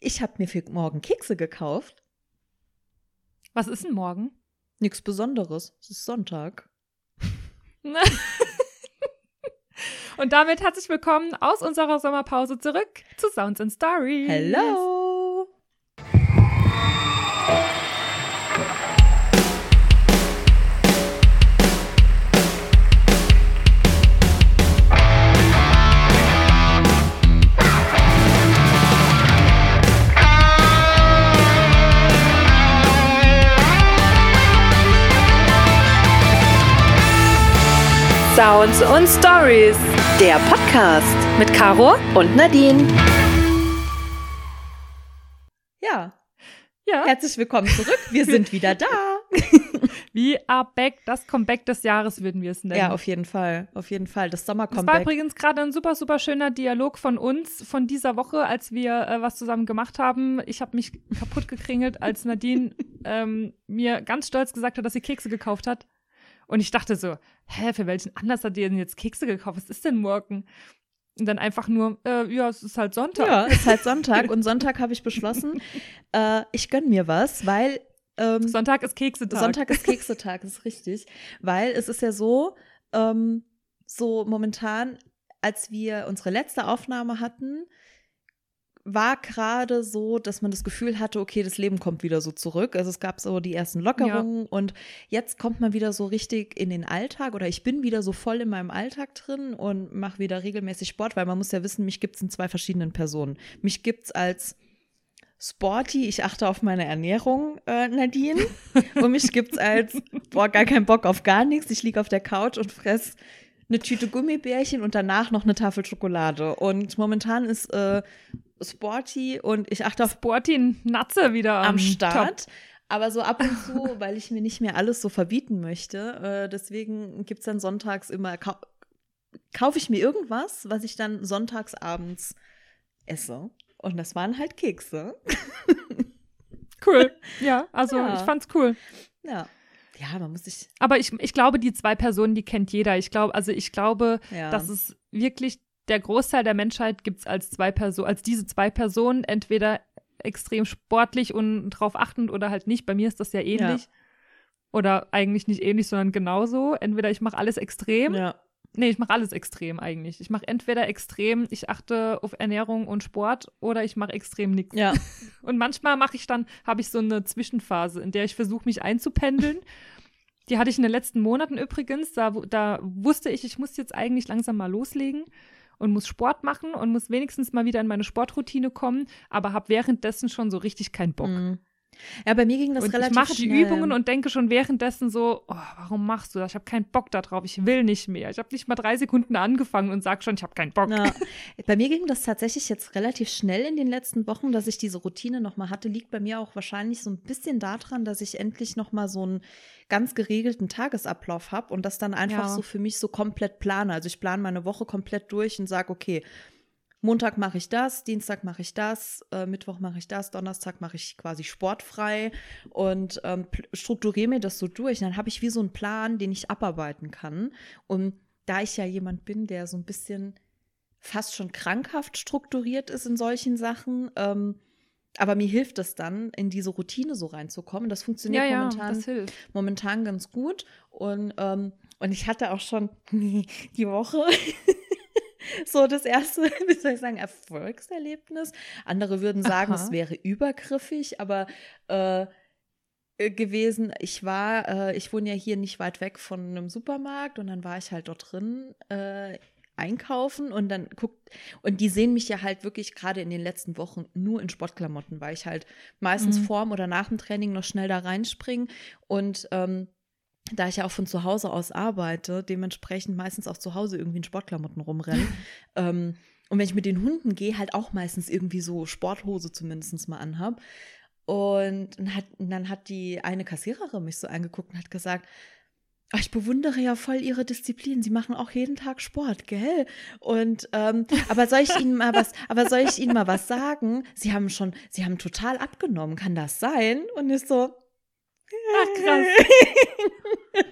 Ich habe mir für morgen Kekse gekauft. Was ist denn morgen? Nichts Besonderes. Es ist Sonntag. Und damit herzlich willkommen aus unserer Sommerpause zurück zu Sounds and Stories. Hello! Sounds und Stories. Der Podcast mit Caro und Nadine. Ja, Ja, herzlich willkommen zurück. Wir sind wieder da. wie are back, das Comeback des Jahres würden wir es nennen. Ja, auf jeden Fall. Auf jeden Fall. Das das war Sommer-Comeback. übrigens gerade ein super, super schöner Dialog von uns, von dieser Woche, als wir äh, was zusammen gemacht haben. Ich habe mich kaputt gekringelt, als Nadine ähm, mir ganz stolz gesagt hat, dass sie Kekse gekauft hat. Und ich dachte so, hä, für welchen Anlass hat die denn jetzt Kekse gekauft? Was ist denn morgen? Und dann einfach nur, äh, ja, es ist halt Sonntag. Ja, ist halt Sonntag. Und Sonntag habe ich beschlossen, äh, ich gönn mir was, weil ähm, Sonntag ist Keksetag. Sonntag ist Keksetag, ist richtig. Weil es ist ja so, ähm, so momentan, als wir unsere letzte Aufnahme hatten, war gerade so, dass man das Gefühl hatte, okay, das Leben kommt wieder so zurück. Also es gab so die ersten Lockerungen und jetzt kommt man wieder so richtig in den Alltag oder ich bin wieder so voll in meinem Alltag drin und mache wieder regelmäßig Sport, weil man muss ja wissen, mich gibt es in zwei verschiedenen Personen. Mich gibt es als sporty, ich achte auf meine Ernährung, äh, Nadine. Und mich gibt's als, boah, gar keinen Bock auf gar nichts. Ich liege auf der Couch und fress eine Tüte Gummibärchen und danach noch eine Tafel Schokolade. Und momentan ist äh, sporty und ich achte auf Sporty Natze wieder am am Start. Aber so ab und zu, weil ich mir nicht mehr alles so verbieten möchte. Äh, deswegen gibt's dann sonntags immer, kau kaufe ich mir irgendwas, was ich dann sonntags abends esse. Und das waren halt Kekse. Cool. Ja, also Ja. ich fand's cool. Ja. Ja, man muss sich. Aber ich, ich glaube, die zwei Personen, die kennt jeder. Ich glaube, also ich glaube, Ja. dass es wirklich der Großteil der Menschheit gibt's als zwei Personen, als diese zwei Personen, entweder extrem sportlich und drauf achtend oder halt nicht. Bei mir ist das ja ähnlich. Oder eigentlich nicht ähnlich, sondern genauso. Entweder ich mache alles extrem. Ja. Nee, ich mache alles extrem eigentlich. Ich mache entweder extrem, ich achte auf Ernährung und Sport oder ich mache extrem nichts. Ja. Und manchmal mache ich dann, habe ich so eine Zwischenphase, in der ich versuche, mich einzupendeln. Die hatte ich in den letzten Monaten übrigens. Da, da wusste ich, ich muss jetzt eigentlich langsam mal loslegen und muss Sport machen und muss wenigstens mal wieder in meine Sportroutine kommen, aber habe währenddessen schon so richtig keinen Bock. Mhm. Ja, bei mir ging das und relativ ich mache die schnell. Übungen und denke schon währenddessen so, oh, warum machst du das? Ich habe keinen Bock darauf, ich will nicht mehr. Ich habe nicht mal drei Sekunden angefangen und sag schon, ich habe keinen Bock. Ja. Bei mir ging das tatsächlich jetzt relativ schnell in den letzten Wochen, dass ich diese Routine nochmal hatte. Liegt bei mir auch wahrscheinlich so ein bisschen daran, dass ich endlich nochmal so einen ganz geregelten Tagesablauf habe und das dann einfach Ja. so für mich so komplett plane. Also ich plane meine Woche komplett durch und sage, okay, Montag mache ich das, Dienstag mache ich das, äh, Mittwoch mache ich das, Donnerstag mache ich quasi sportfrei und ähm, strukturiere mir das so durch. Dann habe ich wie so einen Plan, den ich abarbeiten kann. Und da ich ja jemand bin, der so ein bisschen fast schon krankhaft strukturiert ist in solchen Sachen, ähm, aber mir hilft es dann, in diese Routine so reinzukommen. Das funktioniert ja, ja, momentan das momentan ganz gut. Und, ähm, und ich hatte auch schon die Woche so das erste, wie soll ich sagen, Erfolgserlebnis. Andere würden sagen, Aha. es wäre übergriffig, aber äh, äh, gewesen. Ich war, äh, ich wohne ja hier nicht weit weg von einem Supermarkt und dann war ich halt dort drin äh, einkaufen und dann guckt und die sehen mich ja halt wirklich gerade in den letzten Wochen nur in Sportklamotten, weil ich halt meistens Mhm. vorm oder nach dem Training noch schnell da reinspringe und ähm, da ich ja auch von zu Hause aus arbeite, dementsprechend meistens auch zu Hause irgendwie in Sportklamotten rumrennen. ähm, und wenn ich mit den Hunden gehe, halt auch meistens irgendwie so Sporthose zumindest mal anhab. Und dann hat, dann hat die eine Kassiererin mich so angeguckt und hat gesagt, "Ah, ich bewundere ja voll ihre Disziplin. Sie machen auch jeden Tag Sport, gell? Und ähm, aber soll ich Ihnen mal was, aber soll ich Ihnen mal was sagen? Sie haben schon, Sie haben total abgenommen. Kann das sein? Und ist so, Ach, krass.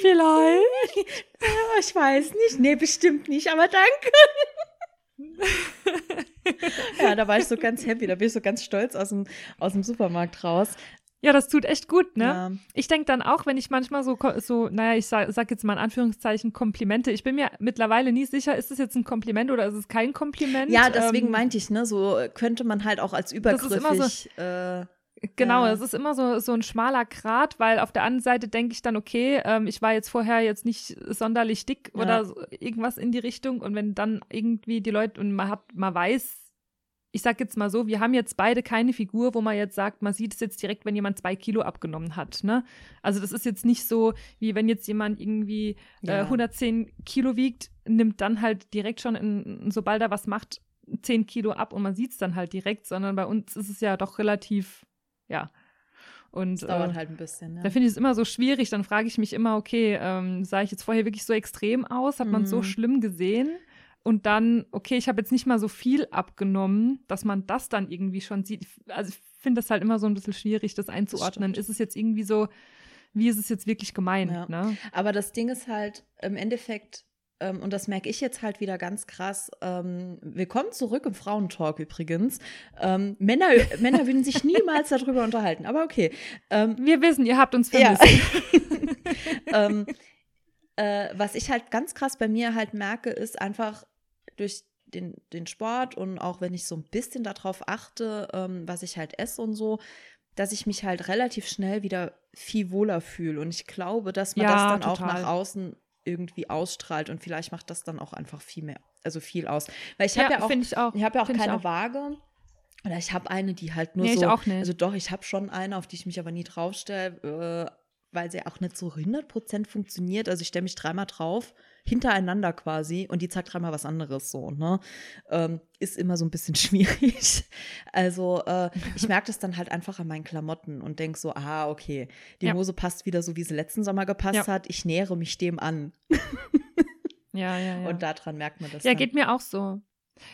Vielleicht. Ja, ich weiß nicht. Nee, bestimmt nicht, aber danke. ja, da war ich so ganz happy, da bin ich so ganz stolz aus dem, aus dem Supermarkt raus. Ja, das tut echt gut, ne? Ja. Ich denke dann auch, wenn ich manchmal so, so naja, ich sag, sag jetzt mal in Anführungszeichen Komplimente. Ich bin mir mittlerweile nie sicher, ist das jetzt ein Kompliment oder ist es kein Kompliment? Ja, deswegen Ähm, meinte ich, ne, so könnte man halt auch als ist immer so- übergriffig. äh, Genau, Ja. es ist immer so, so ein schmaler Grat, weil auf der anderen Seite denke ich dann, okay, ähm, ich war jetzt vorher jetzt nicht sonderlich dick Ja. oder so, irgendwas in die Richtung und wenn dann irgendwie die Leute und man hat, man weiß, ich sag jetzt mal so, wir haben jetzt beide keine Figur, wo man jetzt sagt, man sieht es jetzt direkt, wenn jemand zwei Kilo abgenommen hat, ne? Also das ist jetzt nicht so, wie wenn jetzt jemand irgendwie äh, Ja. 110 Kilo wiegt, nimmt dann halt direkt schon, in, sobald er was macht, 10 Kilo ab und man sieht es dann halt direkt, sondern bei uns ist es ja doch relativ, ja. Und das dauert äh, halt ein bisschen. Ja. da finde ich es immer so schwierig. Dann frage ich mich immer, okay, ähm, sah ich jetzt vorher wirklich so extrem aus? Hat man so Mhm. schlimm gesehen? Und dann, okay, ich habe jetzt nicht mal so viel abgenommen, dass man das dann irgendwie schon sieht. Also ich finde das halt immer so ein bisschen schwierig, das einzuordnen. stimmt. ist es jetzt irgendwie so, wie ist es jetzt wirklich gemeint? Ja. Ne? Aber das Ding ist halt im Endeffekt, und das merke ich jetzt halt wieder ganz krass, ähm, willkommen zurück im Frauentalk übrigens. Ähm, Männer, Männer würden sich niemals darüber unterhalten, aber okay. Ähm, Wir wissen, ihr habt uns ja. vermisst. ähm, äh, was ich halt ganz krass bei mir halt merke, ist einfach durch den, den Sport und auch wenn ich so ein bisschen darauf achte, ähm, was ich halt esse und so, dass ich mich halt relativ schnell wieder viel wohler fühle. Und ich glaube, dass man Ja, das dann auch total. nach außen irgendwie ausstrahlt und vielleicht macht das dann auch einfach viel mehr, also viel aus. Weil ich habe ja, auch, finde ich auch. ich habe ja auch Find ich keine auch. Waage. Oder ich habe eine, die halt nur Nee, ich so. auch nicht. Also doch, ich habe schon eine, auf die ich mich aber nie draufstelle, äh, weil sie auch nicht so 100% funktioniert. Also ich stelle mich dreimal drauf, hintereinander quasi, und die zeigt dreimal was anderes so, ne? Ähm, ist immer so ein bisschen schwierig. Also äh, ich merke das dann halt einfach an meinen Klamotten und denke so, ah, okay, die Ja. Hose passt wieder so, wie sie letzten Sommer gepasst Ja. hat. Ich nähere mich dem an. Ja, ja, ja. Und daran merkt man das. Ja, dann. geht mir auch so.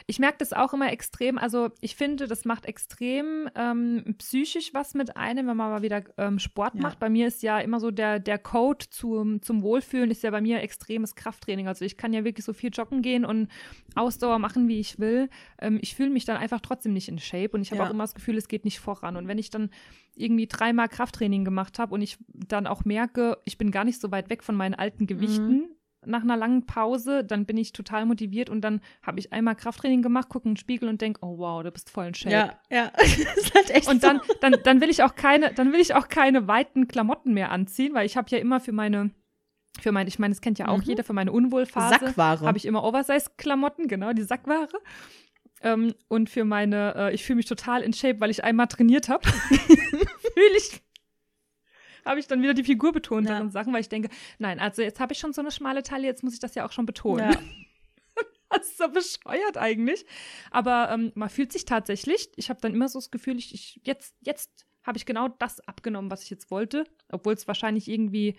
Ich merke das auch immer extrem. Also ich finde, das macht extrem ähm, psychisch was mit einem, wenn man mal wieder ähm, Sport Ja. macht. Bei mir ist ja immer so der, der Code zum, zum Wohlfühlen ist ja bei mir extremes Krafttraining. Also ich kann ja wirklich so viel joggen gehen und Ausdauer machen, wie ich will. Ähm, ich fühle mich dann einfach trotzdem nicht in Shape und ich habe Ja. auch immer das Gefühl, es geht nicht voran. Und wenn ich dann irgendwie dreimal Krafttraining gemacht habe und ich dann auch merke, ich bin gar nicht so weit weg von meinen alten Gewichten, nach einer langen Pause, dann bin ich total motiviert und dann habe ich einmal Krafttraining gemacht, gucke in den Spiegel und denke, oh wow, du bist voll in Shape. Ja, ja. das ist halt echt Und dann, dann, dann will ich auch keine, dann will ich auch keine weiten Klamotten mehr anziehen, weil ich habe ja immer für meine, für meine, ich meine, das kennt ja auch Mhm. jeder, für meine Unwohlphase Sackware. habe ich immer Oversize-Klamotten, genau, die Sackware. Ähm, und für meine, äh, ich fühle mich total in Shape, weil ich einmal trainiert habe. fühle ich, habe ich dann wieder die figurbetonteren Ja. Sachen, weil ich denke, nein, also jetzt habe ich schon so eine schmale Taille, jetzt muss ich das ja auch schon betonen. Ja. Das ist so bescheuert eigentlich. Aber ähm, man fühlt sich tatsächlich, ich habe dann immer so das Gefühl, ich, ich jetzt, jetzt habe ich genau das abgenommen, was ich jetzt wollte, obwohl es wahrscheinlich irgendwie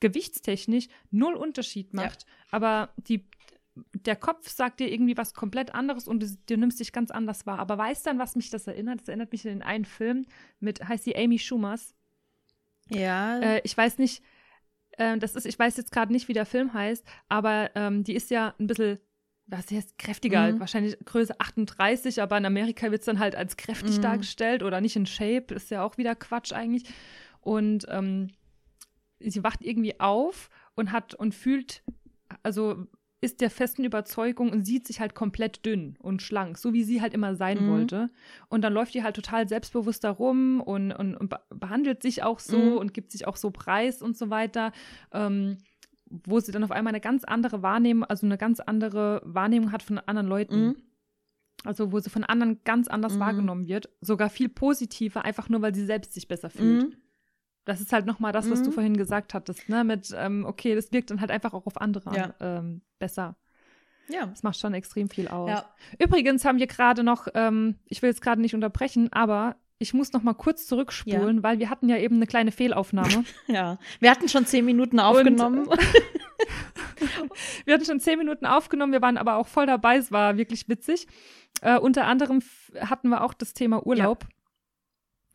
gewichtstechnisch null Unterschied Ja. macht. Aber die, der Kopf sagt dir irgendwie was komplett anderes und du, du nimmst dich ganz anders wahr. Aber weißt dann, was mich das erinnert? Das erinnert mich an den einen Film mit, heißt die Amy Schumers. Ja. Äh, ich weiß nicht, äh, das ist, ich weiß jetzt gerade nicht, wie der Film heißt, aber ähm, die ist ja ein bisschen, was heißt kräftiger, Mhm. wahrscheinlich Größe 38, aber in Amerika wird es dann halt als kräftig Mhm. dargestellt oder nicht in Shape, ist ja auch wieder Quatsch eigentlich. Und ähm, sie wacht irgendwie auf und hat und fühlt, also ist der festen Überzeugung und sieht sich halt komplett dünn und schlank, so wie sie halt immer sein Mhm. wollte. Und dann läuft die halt total selbstbewusst da rum und, und, und be- behandelt sich auch so Mhm. und gibt sich auch so preis und so weiter. Ähm, wo sie dann auf einmal eine ganz andere Wahrnehmung, also eine ganz andere Wahrnehmung hat von anderen Leuten. Mhm. Also wo sie von anderen ganz anders Mhm. wahrgenommen wird, sogar viel positiver, einfach nur weil sie selbst sich besser fühlt. Das ist halt nochmal das, was du Mhm. vorhin gesagt hattest, ne? Mit, ähm, okay, das wirkt dann halt einfach auch auf andere Ja. ähm, besser. Ja. Das macht schon extrem viel aus. Ja. Übrigens haben wir gerade noch, ähm, ich will jetzt gerade nicht unterbrechen, aber ich muss noch mal kurz zurückspulen, weil wir hatten ja eben eine kleine Fehlaufnahme. Ja. Wir hatten schon zehn Minuten aufgenommen. wir hatten schon zehn Minuten aufgenommen, wir waren aber auch voll dabei, es war wirklich witzig. Äh, unter anderem hatten wir auch das Thema Urlaub.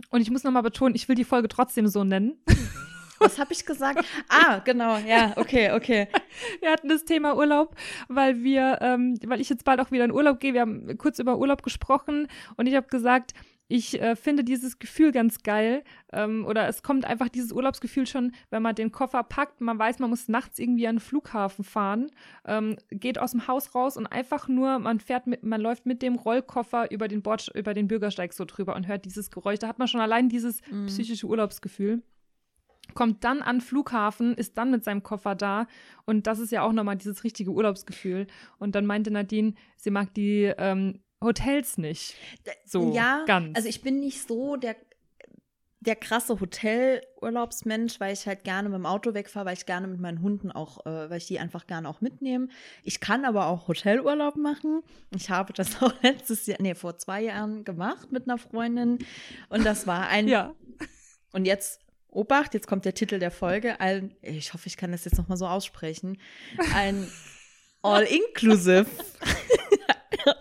Und ich muss noch mal betonen, ich will die Folge trotzdem so nennen. Was habe ich gesagt? Ah, genau, ja, okay, okay. Wir hatten das Thema Urlaub, weil wir, ähm, weil ich jetzt bald auch wieder in Urlaub gehe. Wir haben kurz über Urlaub gesprochen und ich habe gesagt, ich äh, finde dieses Gefühl ganz geil. Ähm, oder es kommt einfach dieses Urlaubsgefühl schon, wenn man den Koffer packt, man weiß, man muss nachts irgendwie an den Flughafen fahren, ähm, geht aus dem Haus raus und einfach nur, man fährt mit, man läuft mit dem Rollkoffer über den Bord, über den Bürgersteig so drüber und hört dieses Geräusch. Da hat man schon allein dieses Mhm. psychische Urlaubsgefühl. Kommt dann an den Flughafen, ist dann mit seinem Koffer da und das ist ja auch nochmal dieses richtige Urlaubsgefühl. Und dann meinte Nadine, sie mag die ähm, Hotels nicht. So ja, ganz. also ich bin nicht so der, der krasse Hotelurlaubsmensch, weil ich halt gerne mit dem Auto wegfahre, weil ich gerne mit meinen Hunden auch, äh, weil ich die einfach gerne auch mitnehme. Ich kann aber auch Hotelurlaub machen. Ich habe das auch letztes Jahr, nee, vor zwei Jahren gemacht mit einer Freundin. Und das war ein, ja. und jetzt, Obacht, jetzt kommt der Titel der Folge, ein, ich hoffe, ich kann das jetzt nochmal so aussprechen, ein All-Inclusive.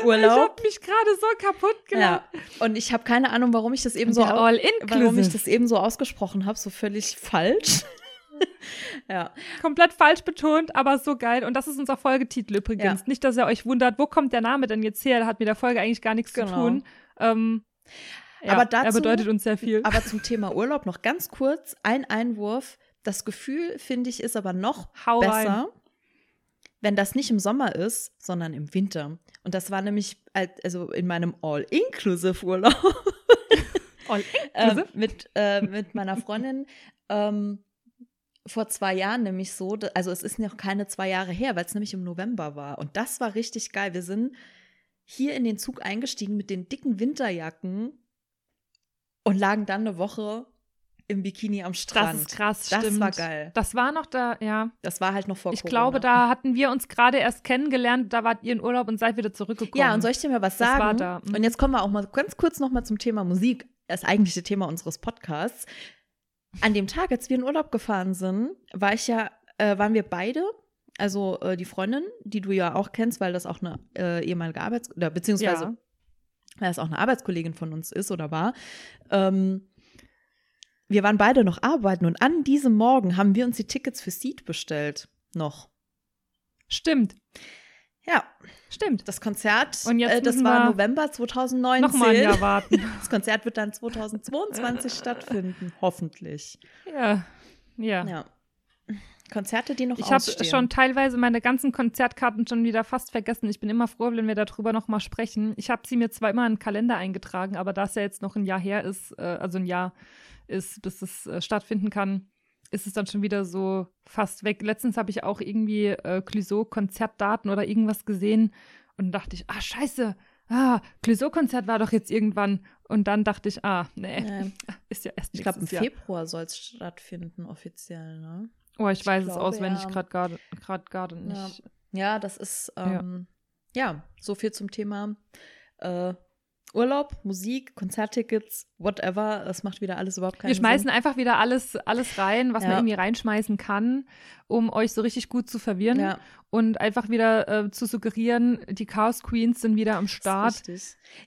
Ich Urlaub. habe mich gerade so kaputt gelacht. Ja. Und ich habe keine Ahnung, warum ich das eben so, au- warum ich das eben so ausgesprochen habe, so völlig falsch. ja. Komplett falsch betont, aber so geil. Und das ist unser Folgetitel übrigens. Ja. Nicht, dass ihr euch wundert, wo kommt der Name denn jetzt her? Hat mit der Folge eigentlich gar nichts Genau. zu tun. Ähm, ja, Aber dazu- er bedeutet uns sehr viel. Aber zum Thema Urlaub noch ganz kurz ein Einwurf. Das Gefühl, finde ich, ist aber noch Hau besser, rein. wenn das nicht im Sommer ist, sondern im Winter. Und das war nämlich als- also in meinem All-Inclusive-Urlaub All ähm, mit, äh, mit meiner Freundin ähm, vor zwei Jahren nämlich so, also es ist noch keine zwei Jahre her, weil es nämlich im November war. Und das war richtig geil. Wir sind hier in den Zug eingestiegen mit den dicken Winterjacken und lagen dann eine Woche im Bikini am Das Strand. ist krass, Das stimmt. war geil. Das war noch da, ja. Das war halt noch vor Ich Corona. glaube, da hatten wir uns gerade erst kennengelernt, da wart ihr in Urlaub und seid wieder zurückgekommen. Ja, und soll ich dir mal was Das war sagen? da, mhm. Und jetzt kommen wir auch mal ganz kurz noch mal zum Thema Musik, das eigentliche Thema unseres Podcasts. An dem Tag, als wir in Urlaub gefahren sind, war ich ja, äh, waren wir beide, also äh, die Freundin, die du ja auch kennst, weil das auch eine äh, ehemalige Arbeits- oder beziehungsweise Ja. weil das auch eine Arbeitskollegin von uns ist oder war. Ähm, wir waren beide noch arbeiten und an diesem Morgen haben wir uns die Tickets für Seed bestellt. Noch. Stimmt, Ja, stimmt. das Konzert, äh, das war November 2019. Nochmal ein Jahr warten. Das Konzert wird dann 2022 stattfinden, hoffentlich. ja, ja. Ja. Konzerte, die noch Ich habe ausstehen. schon teilweise meine ganzen Konzertkarten schon wieder fast vergessen. Ich bin immer froh, wenn wir darüber noch mal sprechen. Ich habe sie mir zwar immer in den Kalender eingetragen, aber da es ja jetzt noch ein Jahr her ist, äh, also ein Jahr ist, bis es äh, stattfinden kann, ist es dann schon wieder so fast weg. Letztens habe ich auch irgendwie äh, Clouseau-Konzertdaten oder irgendwas gesehen und dachte ich, ah, scheiße, ah, Clouseau-Konzert war doch jetzt irgendwann. Und dann dachte ich, ah, nee, Nee. ist ja erst Ich glaube, im Jahr. Februar soll es stattfinden, offiziell, ne? Oh, ich weiß es glaube, auswendig ja. gerade gerade nicht. Ja, das ist, Ja. ähm, ja. so viel zum Thema äh, Urlaub, Musik, Konzerttickets, whatever. Es macht wieder alles überhaupt keinen Wir schmeißen Sinn. einfach wieder alles, alles rein, was man Ja. irgendwie reinschmeißen kann, um euch so richtig gut zu verwirren Ja, und einfach wieder äh, zu suggerieren, die Chaos Queens sind wieder am Start.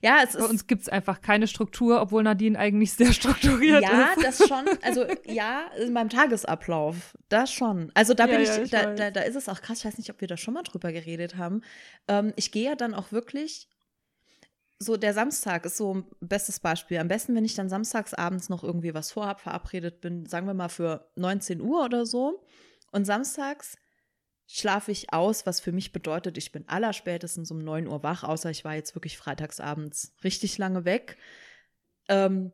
Ja, es Bei ist. uns gibt es einfach keine Struktur, obwohl Nadine eigentlich sehr strukturiert ja, ist. das schon, also ja, in meinem Tagesablauf, das schon. Also da Ja, bin ja, ich, ich da, da, da ist es auch krass, ich weiß nicht, ob wir da schon mal drüber geredet haben. Ähm, ich gehe ja dann auch wirklich, so der Samstag ist so ein bestes Beispiel. Am besten, wenn ich dann samstags abends noch irgendwie was vorhab, verabredet bin, sagen wir mal für 19 Uhr oder so. Und samstags schlafe ich aus, was für mich bedeutet, ich bin allerspätestens um 9 Uhr wach, außer ich war jetzt wirklich freitagsabends richtig lange weg. Ähm,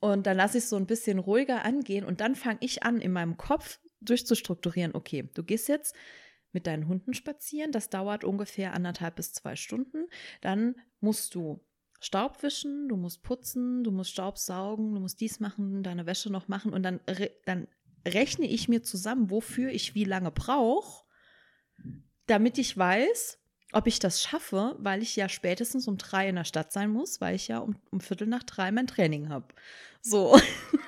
und dann lasse ich es so ein bisschen ruhiger angehen und dann fange ich an, in meinem Kopf durchzustrukturieren. Okay, du gehst jetzt mit deinen Hunden spazieren. Das dauert ungefähr anderthalb bis zwei Stunden. Dann musst du Staub wischen, du musst putzen, du musst Staub saugen, du musst dies machen, deine Wäsche noch machen und dann, dann rechne ich mir zusammen, wofür ich wie lange brauche, damit ich weiß, ob ich das schaffe, weil ich ja spätestens um drei in der Stadt sein muss, weil ich ja um, um Viertel nach drei mein Training habe. So.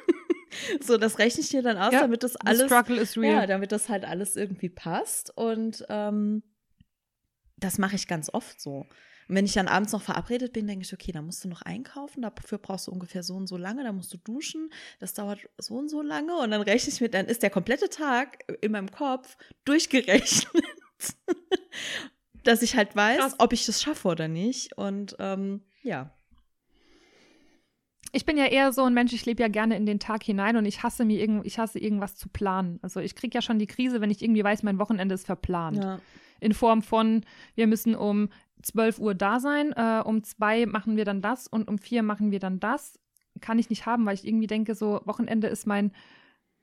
so, das rechne ich dir dann aus, Ja, damit das alles struggle is real. ja, damit das halt alles irgendwie passt. Und ähm, das mache ich ganz oft so. Und wenn ich dann abends noch verabredet bin, denke ich, okay, da musst du noch einkaufen, dafür brauchst du ungefähr so und so lange, da musst du duschen, das dauert so und so lange und dann rechne ich mit, dann ist der komplette Tag in meinem Kopf durchgerechnet, dass ich halt weiß, Krass. ob ich das schaffe oder nicht. Und ähm, ja. Ich bin ja eher so ein Mensch, ich lebe ja gerne in den Tag hinein und ich hasse mir irgend, ich hasse irgendwas zu planen. Also ich kriege ja schon die Krise, wenn ich irgendwie weiß, mein Wochenende ist verplant. Ja. In Form von, wir müssen um 12 Uhr da sein, äh, um zwei machen wir dann das und um vier machen wir dann das. Kann ich nicht haben, weil ich irgendwie denke, so Wochenende ist mein,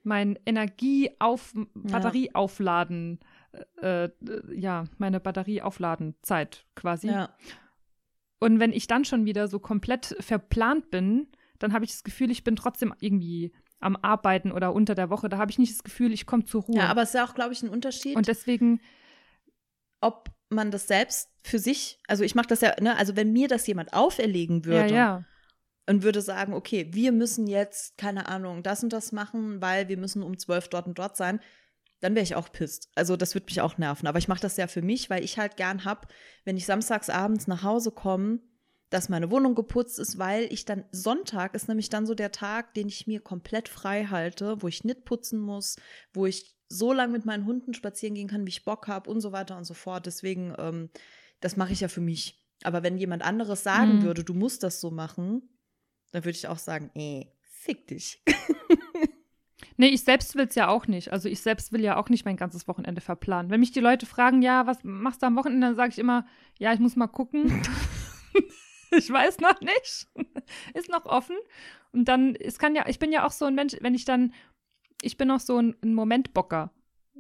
mein Energieauf, ja. Batterieaufladen, äh, äh, ja, meine Batterieaufladenzeit quasi. Ja. Und wenn ich dann schon wieder so komplett verplant bin, dann habe ich das Gefühl, ich bin trotzdem irgendwie am Arbeiten oder unter der Woche. Da habe ich nicht das Gefühl, ich komme zur Ruhe. Ja, aber es ist ja auch, glaube ich, ein Unterschied. Und deswegen. Ob man das selbst für sich, also ich mache das ja, ne, also wenn mir das jemand auferlegen würde. Ja, ja. Und würde sagen, okay, wir müssen jetzt, keine Ahnung, das und das machen, weil wir müssen um zwölf dort und dort sein, dann wäre ich auch pisst. Also das würde mich auch nerven. Aber ich mache das ja für mich, weil ich halt gern hab, wenn ich samstags abends nach Hause komme, dass meine Wohnung geputzt ist, weil ich dann Sonntag ist nämlich dann so der Tag, den ich mir komplett frei halte, wo ich nicht putzen muss, wo ich so lange mit meinen Hunden spazieren gehen kann, wie ich Bock habe und so weiter und so fort. Deswegen, ähm, das mache ich ja für mich. Aber wenn jemand anderes sagen mhm. würde, du musst das so machen, dann würde ich auch sagen, ey, fick dich. nee, ich selbst will es ja auch nicht. Also ich selbst will ja auch nicht mein ganzes Wochenende verplanen. Wenn mich die Leute fragen, ja, was machst du am Wochenende, dann sage ich immer, ja, ich muss mal gucken. ich weiß noch nicht. Ist noch offen. Und dann, es kann ja, ich bin ja auch so ein Mensch, wenn ich dann ich bin auch so ein, ein Momentbocker.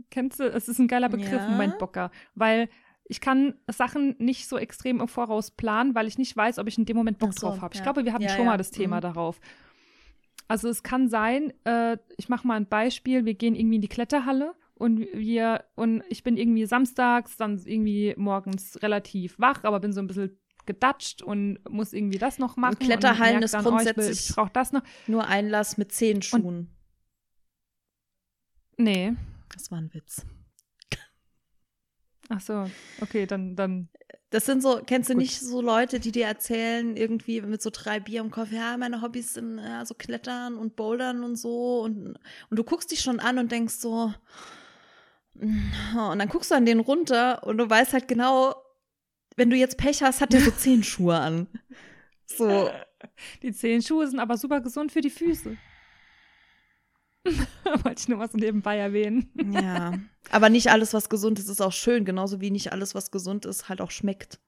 Kennst du? Es ist ein geiler Begriff, ja. Momentbocker, weil ich kann Sachen nicht so extrem im Voraus planen, weil ich nicht weiß, ob ich in dem Moment Bock so, drauf habe. Ja. Ich glaube, wir hatten ja, schon mal das Thema mhm. darauf. Also es kann sein, äh, ich mache mal ein Beispiel, wir gehen irgendwie in die Kletterhalle und wir und ich bin irgendwie samstags dann irgendwie morgens relativ wach, aber bin so ein bisschen gedatscht und muss irgendwie das noch machen. Und Kletterhallen und ist dann, grundsätzlich oh, ich, ich brauche das noch. Nur Einlass mit zehn Schuhen. Nee. Das war ein Witz. Ach so, okay, dann, dann. Das sind so, kennst du Gut. nicht so Leute, die dir erzählen, irgendwie mit so drei Bier im Kopf, ja, meine Hobbys sind ja, so Klettern und Bouldern und so und, und du guckst dich schon an und denkst so, und dann guckst du an den runter und du weißt halt genau, wenn du jetzt Pech hast, hat der so zehn Schuhe an. So. Die zehn Schuhe sind aber super gesund für die Füße. Wollte ich nur mal so nebenbei erwähnen. ja. Aber nicht alles, was gesund ist, ist auch schön. Genauso wie nicht alles, was gesund ist, halt auch schmeckt.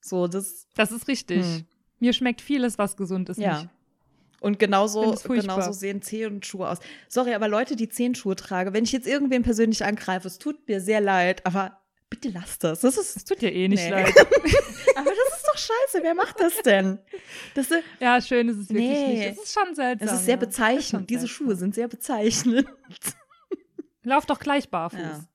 So, das. Das ist richtig. Hm. Mir schmeckt vieles, was gesund ist, ja. nicht. Und genauso, genauso sehen Zehenschuhe aus. Sorry, aber Leute, die Zehenschuhe tragen, wenn ich jetzt irgendwen persönlich angreife, es tut mir sehr leid, aber bitte lass das. Das, ist, das tut dir eh nicht nee. leid. aber das ist doch scheiße. Wer macht das denn? Das, ja, schön ist es wirklich nee. nicht. Es ist schon seltsam. Es ist sehr bezeichnend. Diese seltsam. Schuhe sind sehr bezeichnend. Lauf doch gleich barfuß. Ja.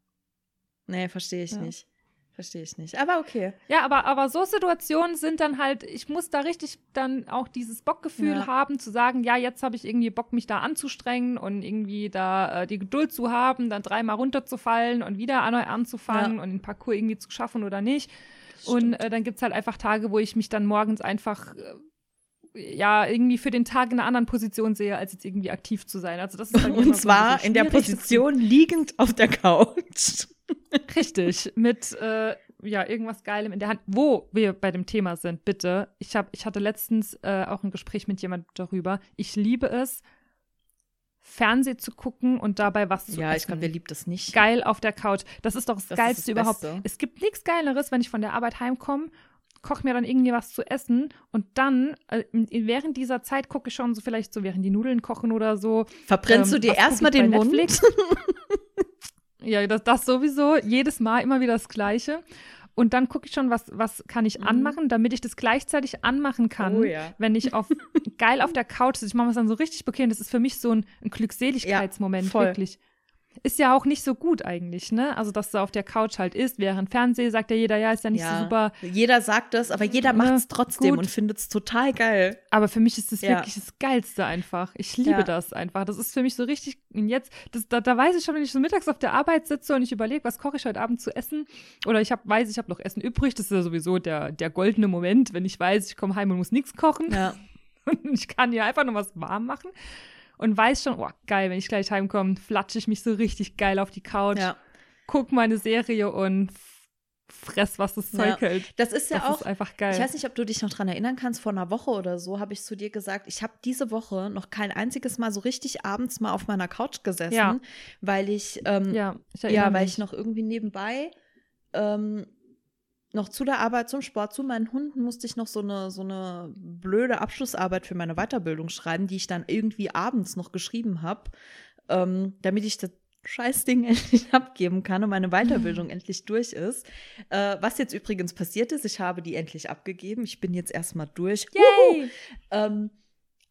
Nee, verstehe ich ja. nicht. Verstehe ich nicht. Aber okay. Ja, aber, aber so Situationen sind dann halt, ich muss da richtig dann auch dieses Bockgefühl ja. haben, zu sagen, ja, jetzt habe ich irgendwie Bock, mich da anzustrengen und irgendwie da äh, die Geduld zu haben, dann dreimal runterzufallen und wieder neu anzufangen ja. und den Parcours irgendwie zu schaffen oder nicht. Und äh, dann gibt es halt einfach Tage, wo ich mich dann morgens einfach äh, ja, irgendwie für den Tag in einer anderen Position sehe, als jetzt irgendwie aktiv zu sein. Also das ist Und zwar so in der Position liegend auf der Couch. Richtig, mit äh, ja, irgendwas Geilem in der Hand. Wo wir bei dem Thema sind, bitte. Ich, hab, ich hatte letztens äh, auch ein Gespräch mit jemandem darüber. Ich liebe es, Fernseh zu gucken und dabei was zu ja, essen. Ja, ich glaube, wer liebt das nicht? Geil auf der Couch. Das ist doch das, das Geilste das überhaupt. Beste. Es gibt nichts Geileres, wenn ich von der Arbeit heimkomme, koche mir dann irgendwie was zu essen und dann, äh, während dieser Zeit gucke ich schon so vielleicht so, während die Nudeln kochen oder so. Verbrennst ähm, du dir erstmal den Mund? Ja, das, das sowieso. Jedes Mal immer wieder das Gleiche. Und dann gucke ich schon, was, was kann ich mhm. anmachen, damit ich das gleichzeitig anmachen kann, oh, ja. wenn ich auf geil auf der Couch sitze. Ich mache es dann so richtig bequem. Das ist für mich so ein, ein Glückseligkeitsmoment, ja, wirklich. Ist ja auch nicht so gut eigentlich, ne? Also, dass du auf der Couch halt isst, während Fernsehen sagt ja jeder, ja, ist ja nicht Ja. so super. Jeder sagt das, aber jeder Ja, macht es trotzdem gut. und findet es total geil. Aber für mich ist das Ja. wirklich das Geilste einfach. Ich liebe Ja. das einfach. Das ist für mich so richtig. Und jetzt, das, da, da weiß ich schon, wenn ich so mittags auf der Arbeit sitze und ich überlege, was koche ich heute Abend zu essen. Oder ich hab, weiß, ich habe noch Essen übrig. Das ist ja sowieso der, der goldene Moment, wenn ich weiß, ich komme heim und muss nichts kochen. Ja. Und ich kann hier einfach nur was warm machen. Und weiß schon, oh, geil, wenn ich gleich heimkomme, flatsche ich mich so richtig geil auf die Couch, ja. guck meine Serie und fress, was das Ja. Zeug hält. Das ist ja das auch, ist einfach geil. ich weiß nicht, ob du dich noch dran erinnern kannst, vor einer Woche oder so habe ich zu dir gesagt, ich habe diese Woche noch kein einziges Mal so richtig abends mal auf meiner Couch gesessen, Ja. weil ich, ähm, ja, ich ja, weil mich. ich noch irgendwie nebenbei ähm, noch zu der Arbeit, zum Sport, zu meinen Hunden musste ich noch so eine, so eine blöde Abschlussarbeit für meine Weiterbildung schreiben, die ich dann irgendwie abends noch geschrieben habe, ähm, damit ich das Scheißding endlich abgeben kann und meine Weiterbildung endlich durch ist. Äh, was jetzt übrigens passiert ist, ich habe die endlich abgegeben. Ich bin jetzt erstmal durch. Yay! Ähm,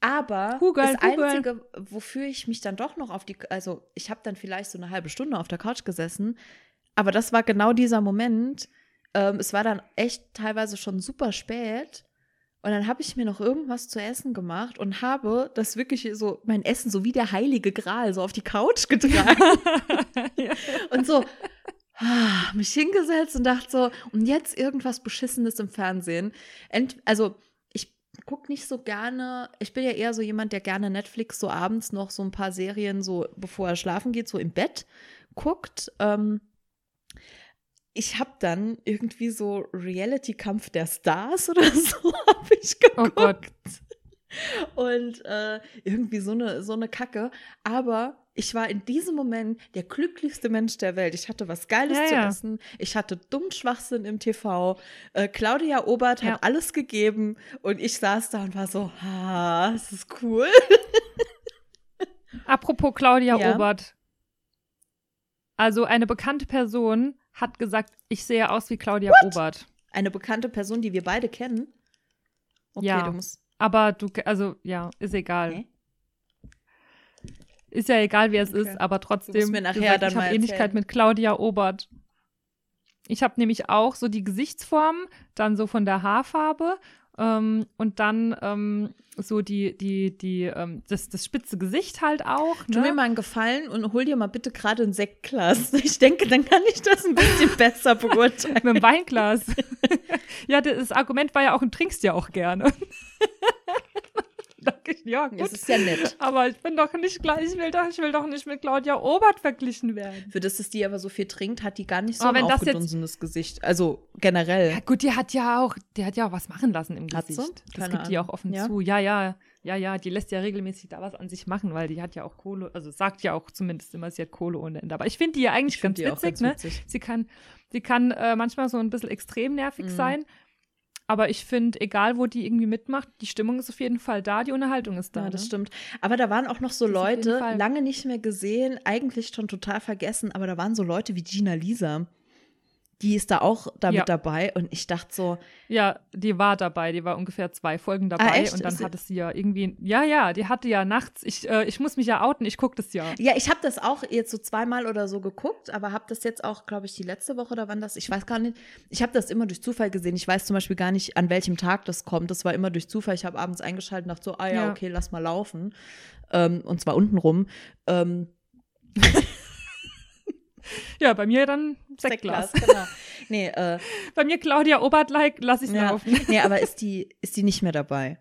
aber Hugel, das Hugel. Einzige, wofür ich mich dann doch noch auf die, also ich habe dann vielleicht so eine halbe Stunde auf der Couch gesessen, aber das war genau dieser Moment. Ähm, es war dann echt teilweise schon super spät. Und dann habe ich mir noch irgendwas zu essen gemacht und habe das wirklich so, mein Essen so wie der heilige Gral so auf die Couch getragen ja. und so ah, mich hingesetzt und dachte so, und jetzt irgendwas Beschissenes im Fernsehen. Ent also ich gucke nicht so gerne, ich bin ja eher so jemand, der gerne Netflix so abends noch so ein paar Serien so, bevor er schlafen geht, so im Bett guckt. Ähm, ich habe dann irgendwie so Reality-Kampf der Stars oder so habe ich Oh geguckt. Gott. Und äh, irgendwie so eine, so eine Kacke. Aber ich war in diesem Moment der glücklichste Mensch der Welt. Ich hatte was Geiles Ja, zu ja. essen. Ich hatte dummen Schwachsinn im TV. Äh, Claudia Obert Ja. hat alles gegeben. Und ich saß da und war so, ha, das ist cool. Apropos Claudia. Obert. Also eine bekannte Person hat gesagt, ich sehe aus wie Claudia Obert. Eine bekannte Person, die wir beide kennen. Okay, Ja. du musst. Aber du, also ja, ist egal. Hä? Ist ja egal, wer es Okay. ist, aber trotzdem. mir nachher gesagt, dann ich habe Ähnlichkeit mit Claudia Obert. Ich habe nämlich auch so die Gesichtsform, dann so von der Haarfarbe ähm, und dann ähm, so die, die, die, ähm, das, das spitze Gesicht halt auch. Tu mir Ne? mal einen Gefallen und hol dir mal bitte gerade ein Sektglas. Ich denke, dann kann ich das ein bisschen besser beurteilen. Mit dem Weinglas. ja, das Argument war ja auch, du trinkst ja auch gerne. Ich, ja, gut. Das ist ja nett. Aber ich bin doch nicht gleich, ich will doch, ich will doch nicht mit Claudia Obert verglichen werden. Für das, dass die aber so viel trinkt, hat die gar nicht so Aber ein wenn das jetzt- aufgedunsenes Gesicht. Also generell. Ja, gut, die hat ja auch, die hat ja auch was machen lassen im Hat? Gesicht. Das Keine gibt die auch offen Ja? zu. Ja, ja, ja, ja, die lässt ja regelmäßig da was an sich machen, weil die hat ja auch Kohle, also sagt ja auch zumindest immer, sie hat Kohle ohne Ende. Aber ich finde die ja eigentlich ganz witzig, ganz ne? witzig. Sie kann, sie kann äh, manchmal so ein bisschen extrem nervig Mhm. sein. Aber ich finde, egal wo die irgendwie mitmacht, die Stimmung ist auf jeden Fall da, die Unterhaltung ist da. Ja, das ne? stimmt. Aber da waren auch noch so Leute, lange nicht mehr gesehen, eigentlich schon total vergessen, aber da waren so Leute wie Gina Lisa. Die ist da auch damit Ja. dabei und ich dachte so, Ja, die war dabei, die war ungefähr zwei Folgen dabei Ah, und dann hatte sie ja irgendwie, ja, ja, die hatte ja nachts, ich, äh, ich muss mich ja outen, ich gucke das ja. ja, ich habe das auch jetzt so zweimal oder so geguckt, aber habe das jetzt auch, glaube ich, die letzte Woche oder wann das, ich weiß gar nicht, ich habe das immer durch Zufall gesehen. Ich weiß zum Beispiel gar nicht, an welchem Tag das kommt. Das war immer durch Zufall. Ich habe abends eingeschaltet und dachte so, ah ja, Ja. okay, lass mal laufen. Ähm, und zwar unten rum. Ähm, Ja, bei mir dann Sektglas. genau. Nee, äh, Bei mir Claudia Obert-like, lass ich ja. laufen. nee, aber ist die, ist die nicht mehr dabei?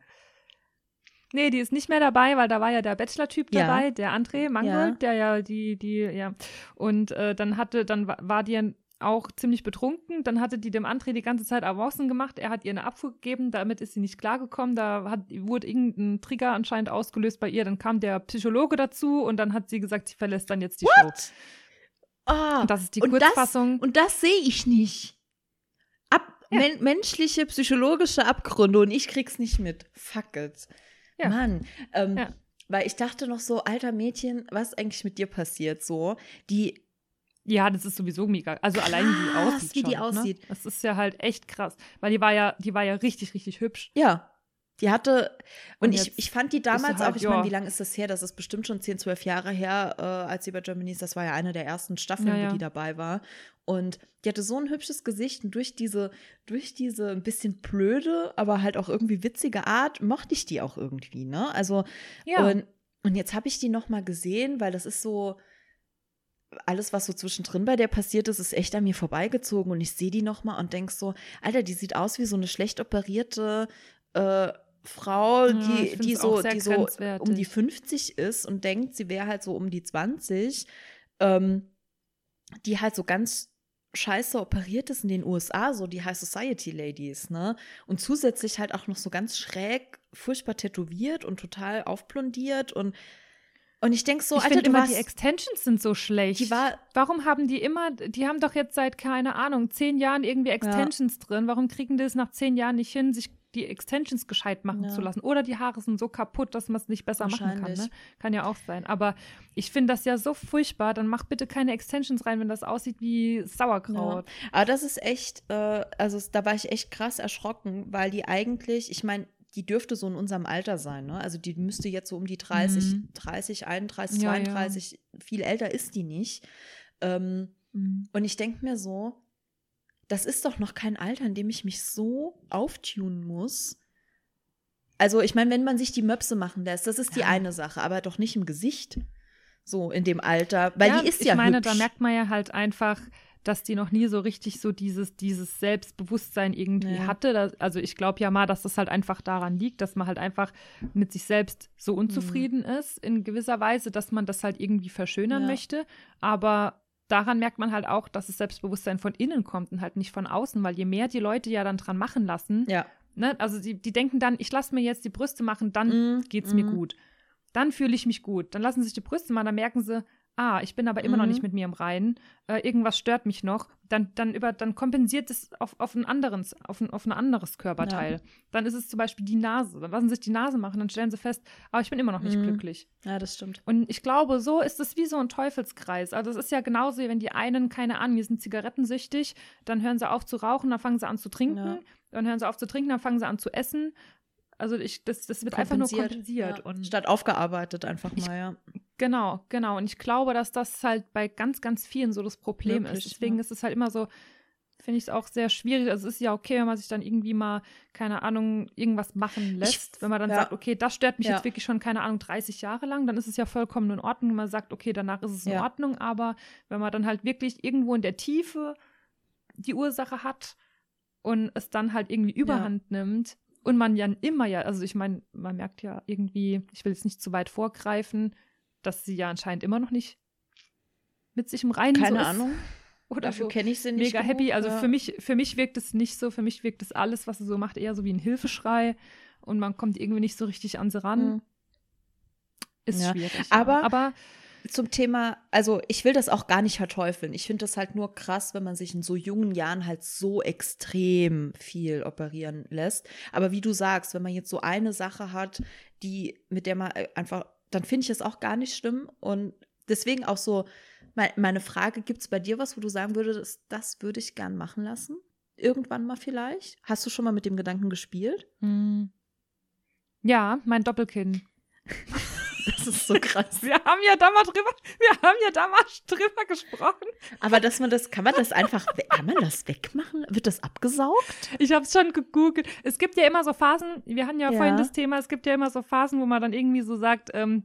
Nee, die ist nicht mehr dabei, weil da war ja der Bachelor-Typ Ja. dabei, der André Mangold, Ja. der ja die, die, ja. Und äh, dann hatte, dann wa- war die ja auch ziemlich betrunken. Dann hatte die dem André die ganze Zeit Avancen gemacht. Er hat ihr eine Abfuhr gegeben, damit ist sie nicht klargekommen. Da hat, wurde irgendein Trigger anscheinend ausgelöst bei ihr. Dann kam der Psychologe dazu und dann hat sie gesagt, sie verlässt dann jetzt die Show. Und das ist die und Kurzfassung. Das, und das sehe ich nicht. Ab, Ja. men menschliche, psychologische Abgründe und ich krieg's nicht mit. Fuck it. Ja. Mann. Ähm, Ja. Weil ich dachte noch so, alter Mädchen, was eigentlich mit dir passiert? So, die, Ja, das ist sowieso mega. Also allein wie die Krass, aussieht. wie die schon, aussieht. Ne? Das ist ja halt echt krass. Weil die war ja, die war ja richtig, richtig hübsch. ja, Die hatte, und, Und ich, ich fand die damals halt, auch, ich meine, ja. wie lange ist das her? Das ist bestimmt schon 10, 12 Jahre her, äh, als sie bei Germany's, das war ja eine der ersten Staffeln, Ja, ja. wo die dabei war. Und die hatte so ein hübsches Gesicht und durch diese, durch diese ein bisschen blöde, aber halt auch irgendwie witzige Art, mochte ich die auch irgendwie, ne? Also, Ja. und, und jetzt habe ich die noch mal gesehen, weil das ist so, alles, was so zwischendrin bei der passiert ist, ist echt an mir vorbeigezogen und ich sehe die noch mal und denk so, Alter, die sieht aus wie so eine schlecht operierte äh, Frau, Ja, die, find's die so, die so um die grenzwertig. 50 ist und denkt, sie wäre halt so um die 20, ähm, die halt so ganz scheiße operiert ist in den USA, so die High Society Ladies, ne? Und zusätzlich halt auch noch so ganz schräg, furchtbar tätowiert und total aufblondiert und und ich denk so, ich Alter, immer, warst, die Extensions sind so schlecht. die war, Warum haben die immer, die haben doch jetzt seit, keine Ahnung, zehn Jahren irgendwie Extensions drin. Warum kriegen die es nach zehn Jahren nicht hin, sich die Extensions gescheit machen Ja. zu lassen? Oder die Haare sind so kaputt, dass man es nicht besser machen kann. Ne? Kann ja auch sein. Aber ich finde das ja so furchtbar. Dann mach bitte keine Extensions rein, wenn das aussieht wie Sauerkraut. Aber das ist echt, äh, also da war ich echt krass erschrocken, weil die eigentlich, ich meine, die dürfte so in unserem Alter sein, ne? Also die müsste jetzt so um die 30, Mhm. 30, 31, Ja, ja. 32, viel älter ist die nicht. Ähm, Mhm. und ich denke mir so, das ist doch noch kein Alter, in dem ich mich so auftunen muss. Also ich meine, wenn man sich die Möpse machen lässt, das ist die Ja. eine Sache, aber doch nicht im Gesicht. So in dem Alter, weil die ist ich ja meine, hübsch. da merkt man ja halt einfach, dass die noch nie so richtig so dieses, dieses Selbstbewusstsein irgendwie Ja. hatte. Also ich glaube ja mal, dass das halt einfach daran liegt, dass man halt einfach mit sich selbst so unzufrieden ist, in gewisser Weise, dass man das halt irgendwie verschönern Ja. möchte. Aber daran merkt man halt auch, dass das Selbstbewusstsein von innen kommt und halt nicht von außen, weil je mehr die Leute ja dann dran machen lassen, ja. ne, also die, die denken dann, ich lasse mir jetzt die Brüste machen, dann Mm, geht's mir mm. gut. Dann fühle ich mich gut. Dann lassen sie sich die Brüste machen, dann merken sie, ah, ich bin aber immer noch Mhm. nicht mit mir im Reinen. Äh, irgendwas stört mich noch. Dann, dann, über, dann kompensiert es auf, auf, ein anderes, auf, ein, auf ein anderes Körperteil. Dann ist es zum Beispiel die Nase. Dann lassen sie sich die Nase machen, dann stellen sie fest, aber ich bin immer noch nicht Mhm. glücklich. ja, das stimmt. Und ich glaube, so ist es wie so ein Teufelskreis. Also es ist ja genauso, wie wenn die einen, keine Ahnung, die sind zigarettensüchtig, dann hören sie auf zu rauchen, dann fangen sie an zu trinken, Ja. dann hören sie auf zu trinken, dann fangen sie an zu essen. Also ich, das, das wird einfach nur kompensiert. Ja. Und Statt aufgearbeitet einfach Ich- mal, ja. Genau, genau. Und ich glaube, dass das halt bei ganz, ganz vielen so das Problem Wirklich, ist. Deswegen ja. ist es halt immer so, finde ich es auch sehr schwierig. Also es ist ja okay, wenn man sich dann irgendwie mal, keine Ahnung, irgendwas machen lässt. wenn man dann ja. sagt, okay, das stört mich Ja. jetzt wirklich schon, keine Ahnung, 30 Jahre lang, dann ist es ja vollkommen in Ordnung. Wenn man sagt, okay, danach ist es in Ja. Ordnung. Aber wenn man dann halt wirklich irgendwo in der Tiefe die Ursache hat und es dann halt irgendwie überhand nimmt und man ja immer ja, also ich meine, man merkt ja irgendwie, ich will jetzt nicht zu weit vorgreifen, dass sie ja anscheinend immer noch nicht mit sich im Reinen so Keine ist. Ahnung. Oder Dafür so kenne ich sie nicht. mega happy. genug, Also ja. für mich, für mich wirkt es nicht so. Für mich wirkt es alles, was sie so macht, eher so wie ein Hilfeschrei und man kommt irgendwie nicht so richtig an sie ran. Mhm. Ist Ja. schwierig. Aber- aber Zum Thema, also ich will das auch gar nicht verteufeln. Ich finde das halt nur krass, wenn man sich in so jungen Jahren halt so extrem viel operieren lässt. Aber wie du sagst, wenn man jetzt so eine Sache hat, die, mit der man äh, einfach, dann finde ich es auch gar nicht schlimm. Und deswegen auch so, mei- meine Frage, gibt es bei dir was, wo du sagen würdest, das würde ich gern machen lassen? Irgendwann mal vielleicht? Hast du schon mal mit dem Gedanken gespielt? Hm. ja, mein Doppelkinn. Das ist so krass. Wir haben ja da mal drüber, wir haben ja da mal drüber gesprochen. Aber dass man das, kann man das einfach, kann man das wegmachen? Wird das abgesaugt? Ich habe es schon gegoogelt. Es gibt ja immer so Phasen, wir hatten ja, Ja. vorhin das Thema, es gibt ja immer so Phasen, wo man dann irgendwie so sagt, ähm,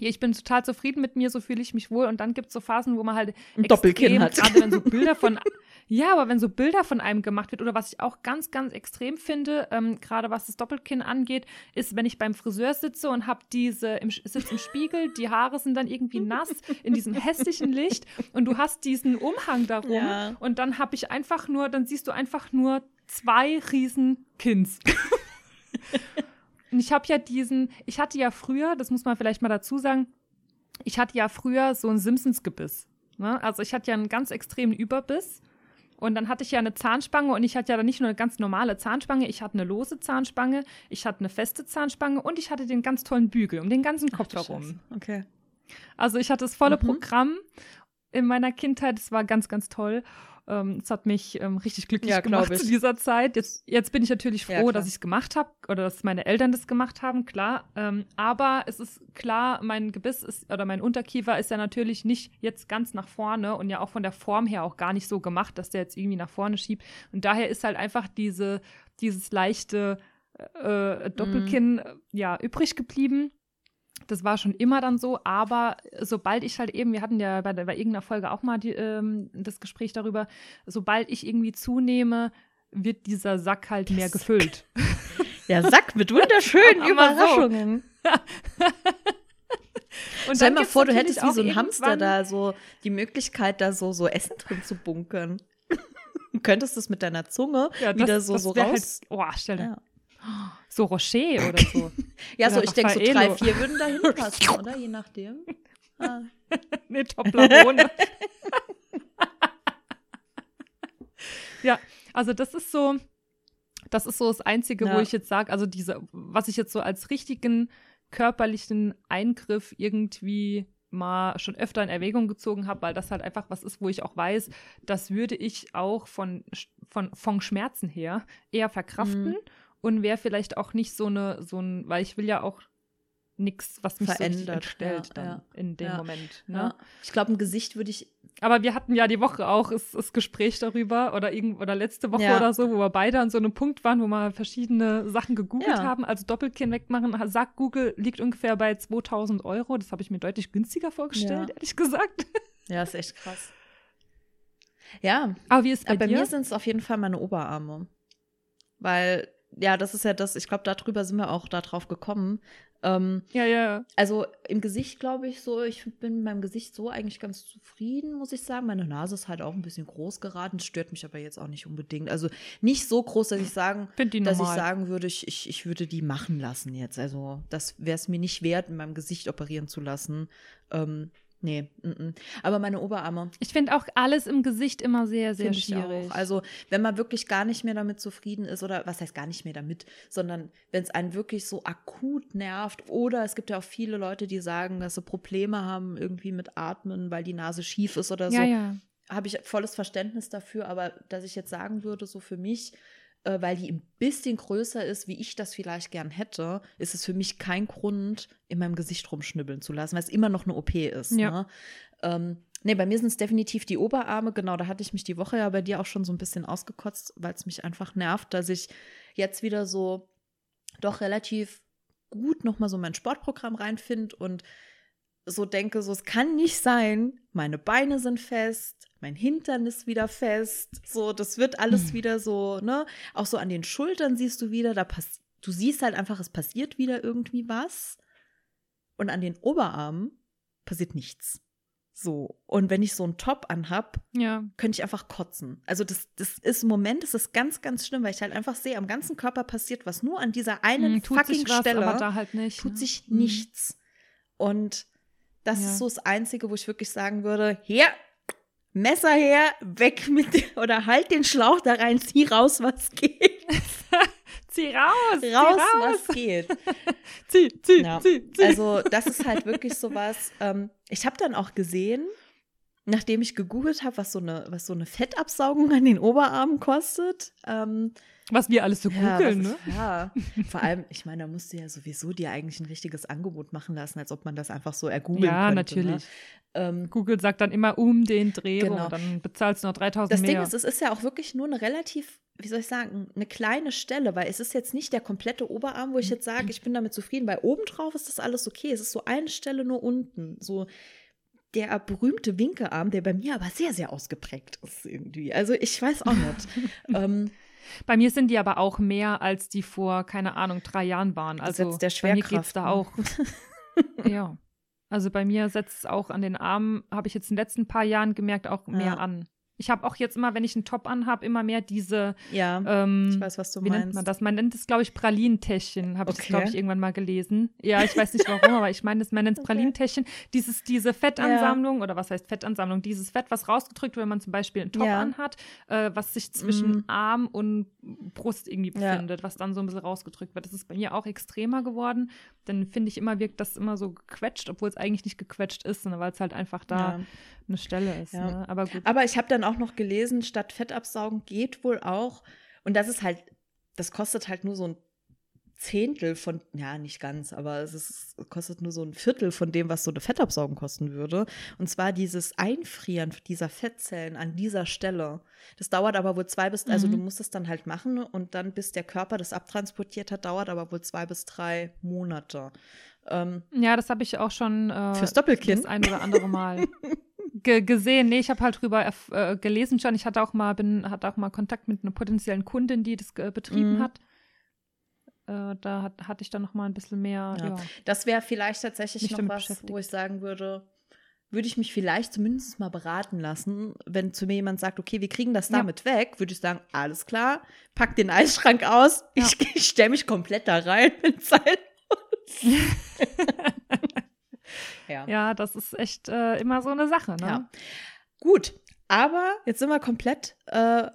ich bin total zufrieden mit mir, so fühle ich mich wohl. Und dann gibt es so Phasen, wo man halt Ein Doppelkinn hat. Gerade wenn so Bilder von, ja, aber wenn so Bilder von einem gemacht wird oder was ich auch ganz, ganz extrem finde, ähm, gerade was das Doppelkinn angeht, ist, wenn ich beim Friseur sitze und habe diese, im, sitze im Spiegel, die Haare sind dann irgendwie nass in diesem hässlichen Licht und du hast diesen Umhang darum Ja. und dann habe ich einfach nur, dann siehst du einfach nur zwei riesen Kinns. und ich habe ja diesen, ich hatte ja früher, das muss man vielleicht mal dazu sagen, ich hatte ja früher so ein Simpsons-Gebiss. Ne? Also ich hatte ja einen ganz extremen Überbiss. Und dann hatte ich ja eine Zahnspange und ich hatte ja dann nicht nur eine ganz normale Zahnspange, ich hatte eine lose Zahnspange, ich hatte eine feste Zahnspange und ich hatte den ganz tollen Bügel um den ganzen Kopf du herum. Scheiße. Okay. Also ich hatte das volle Mhm. Programm in meiner Kindheit, es war ganz, ganz toll. Ähm, es hat mich ähm, richtig glücklich Ja, gemacht ich. zu dieser Zeit. Jetzt, jetzt bin ich natürlich froh, Ja, dass ich es gemacht habe oder dass meine Eltern das gemacht haben, klar. Ähm, aber es ist klar, mein Gebiss ist oder mein Unterkiefer ist ja natürlich nicht jetzt ganz nach vorne und ja auch von der Form her auch gar nicht so gemacht, dass der jetzt irgendwie nach vorne schiebt. Und daher ist halt einfach diese, dieses leichte äh, Doppelkinn äh, ja übrig geblieben. Das war schon immer dann so, aber sobald ich halt eben, wir hatten ja bei, der- bei irgendeiner Folge auch mal die, ähm, das Gespräch darüber, sobald ich irgendwie zunehme, wird dieser Sack halt mehr gefüllt. Der Sack mit wunderschönen so. Überraschungen. Und Stell mal vor, du hättest wie so ein Hamster da so die Möglichkeit, da so, so Essen drin zu bunkern. Du könntest das mit deiner Zunge Ja, wieder das- so, das so wär raus. Halt, oh, stell dir. Ja. So Rocher oder so. Ja, so Oder ich denke, so drei, vier würden da hinpassen, oder? Je nachdem. Ah. nee, Toblerone. ja, also das ist so, das ist so das Einzige, wo Ja. ich jetzt sage, also diese, was ich jetzt so als richtigen körperlichen Eingriff irgendwie mal schon öfter in Erwägung gezogen habe, weil das halt einfach was ist, wo ich auch weiß, das würde ich auch von, von, von Schmerzen her eher verkraften Mhm. Und wäre vielleicht auch nicht so eine, so ein, weil ich will ja auch nichts, was mich so Verändert, entstellt ja, dann ja. in dem Ja, Moment. Ne? Ich glaube, ein Gesicht würde ich. Aber wir hatten ja die Woche auch das, das Gespräch darüber oder irgend, oder letzte Woche oder so, wo wir beide an so einem Punkt waren, wo wir verschiedene Sachen gegoogelt haben. Also Doppelkinn wegmachen, sagt Google, liegt ungefähr bei 2000 Euro. Das habe ich mir deutlich günstiger vorgestellt, ehrlich gesagt. Ja, ist echt krass. Ja, Aber wie ist bei aber bei mir sind es auf jeden Fall meine Oberarme. Weil, ja, das ist ja das, ich glaube, darüber sind wir auch darauf gekommen. Ähm, ja, ja. also im Gesicht glaube ich so, ich bin mit meinem Gesicht so eigentlich ganz zufrieden, muss ich sagen. Meine Nase ist halt auch ein bisschen groß geraten, stört mich aber jetzt auch nicht unbedingt. Also nicht so groß, dass ich sagen, dass ich sagen würde, ich, ich, ich würde die machen lassen jetzt. Also das wäre es mir nicht wert, in meinem Gesicht operieren zu lassen. Ähm, nee, mm, mm. aber meine Oberarme Ich finde auch alles im Gesicht immer sehr, sehr schwierig. Also, wenn man wirklich gar nicht mehr damit zufrieden ist, oder was heißt gar nicht mehr damit, sondern wenn es einen wirklich so akut nervt, oder es gibt ja auch viele Leute, die sagen, dass sie Probleme haben irgendwie mit Atmen, weil die Nase schief ist oder so, ja, ja. habe ich volles Verständnis dafür, aber dass ich jetzt sagen würde, so für mich, äh, weil die ein bisschen größer ist, wie ich das vielleicht gern hätte, ist es für mich kein Grund, in meinem Gesicht rumschnibbeln zu lassen, weil es immer noch eine OP ist. Ja. Ne? Ähm, nee, bei mir sind es definitiv die Oberarme. Genau, da hatte ich mich die Woche ja bei dir auch schon so ein bisschen ausgekotzt, weil es mich einfach nervt, dass ich jetzt wieder so doch relativ gut nochmal so mein Sportprogramm reinfinde und so denke, so es kann nicht sein, meine Beine sind fest, mein Hintern ist wieder fest, so das wird alles Hm. wieder so, ne? Auch so an den Schultern siehst du wieder, da pass du siehst halt einfach, es passiert wieder irgendwie was und an den Oberarmen passiert nichts. So und wenn ich so einen Top anhab, ja. könnte ich einfach kotzen. Also das, das ist im Moment, das ist ganz, ganz schlimm, weil ich halt einfach sehe, am ganzen Körper passiert was, nur an dieser einen Hm, tut fucking sich was, Stelle aber da halt nicht. tut ne? sich Hm. nichts. Und das Ja. ist so das Einzige, wo ich wirklich sagen würde, hier, Messer her, weg mit, oder halt den Schlauch da rein, zieh raus, was geht. Zieh raus! zieh Raus, raus! was geht. Zieh, zieh, Ja. zieh, zieh. Also das ist halt wirklich sowas. Ähm, ich habe dann auch gesehen, nachdem ich gegoogelt habe, was so eine, was so eine Fettabsaugung an den Oberarmen kostet. Ähm, Was wir alles so ja, googeln, ne? ja, vor allem, ich meine, da musst du ja sowieso dir eigentlich ein richtiges Angebot machen lassen, als ob man das einfach so ergoogeln Ja, könnte. natürlich. Ne? Ähm, Google sagt dann immer um den Dreh Genau. und dann bezahlst du noch 3000 das mehr. Ding ist, es ist ja auch wirklich nur eine relativ, wie soll ich sagen, eine kleine Stelle, weil es ist jetzt nicht der komplette Oberarm, wo ich jetzt sage, ich bin damit zufrieden, weil obendrauf ist das alles okay. Es ist so eine Stelle nur unten, so der berühmte Winkearm, der bei mir aber sehr, sehr ausgeprägt ist irgendwie. Also ich weiß auch nicht. ähm, Bei mir sind die aber auch mehr, als die vor, keine Ahnung, drei Jahren waren. Also Gesetz der bei mir geht's Schwerkraft, da auch. ja. Also bei mir setzt es auch an den Armen, habe ich jetzt in den letzten paar Jahren gemerkt, auch mehr Ja. an. Ich habe auch jetzt immer, wenn ich einen Top anhabe, immer mehr diese, ja, ähm, ich weiß, was du wie meinst. nennt man das? Man nennt es, glaube ich, Pralintäschchen, habe ich das, Okay. glaube ich, irgendwann mal gelesen. Ja, ich weiß nicht warum, aber ich meine, man nennt es Okay. Pralintäschchen. Dieses, diese Fettansammlung, oder was heißt Fettansammlung? Dieses Fett, was rausgedrückt, wird, wenn man zum Beispiel einen Top Ja. anhat, äh, was sich zwischen Mhm. Arm und Brust irgendwie Ja. befindet, was dann so ein bisschen rausgedrückt wird. Das ist bei mir auch extremer geworden. Dann finde ich immer, wirkt das immer so gequetscht, obwohl es eigentlich nicht gequetscht ist, sondern weil es halt einfach da Ja. eine Stelle ist. Ja. Ne? Aber gut. Aber ich habe dann dann auch noch gelesen, statt Fett absaugen geht wohl auch. Und das ist halt, das kostet halt nur so ein Zehntel von, ja, nicht ganz, aber es ist, kostet nur so ein Viertel von dem, was so eine Fettabsaugung kosten würde. Und zwar dieses Einfrieren dieser Fettzellen an dieser Stelle. Das dauert aber wohl zwei bis, mhm. also du musst es dann halt machen und dann, bis der Körper das abtransportiert hat, dauert aber wohl zwei bis drei Monate. Ähm, ja, das habe ich auch schon äh, fürs Doppelkind das ein oder andere Mal ge gesehen. Nee, ich habe halt drüber äh, gelesen schon. Ich hatte auch mal, bin, hatte auch mal Kontakt mit einer potenziellen Kundin, die das äh, betrieben mhm. hat. Äh, da hat, hatte ich dann noch mal ein bisschen mehr. Ja. Ja. Das wäre vielleicht tatsächlich noch was, wo ich sagen würde, würde ich mich vielleicht zumindest mal beraten lassen, wenn zu mir jemand sagt, okay, wir kriegen das damit ja. weg, würde ich sagen, alles klar, pack den Eisschrank aus, ich, ich stelle mich komplett da rein, wenn es sein muss. ja. ja, das ist echt äh, immer so eine Sache. Ne? Ja. Gut, aber jetzt sind wir komplett äh,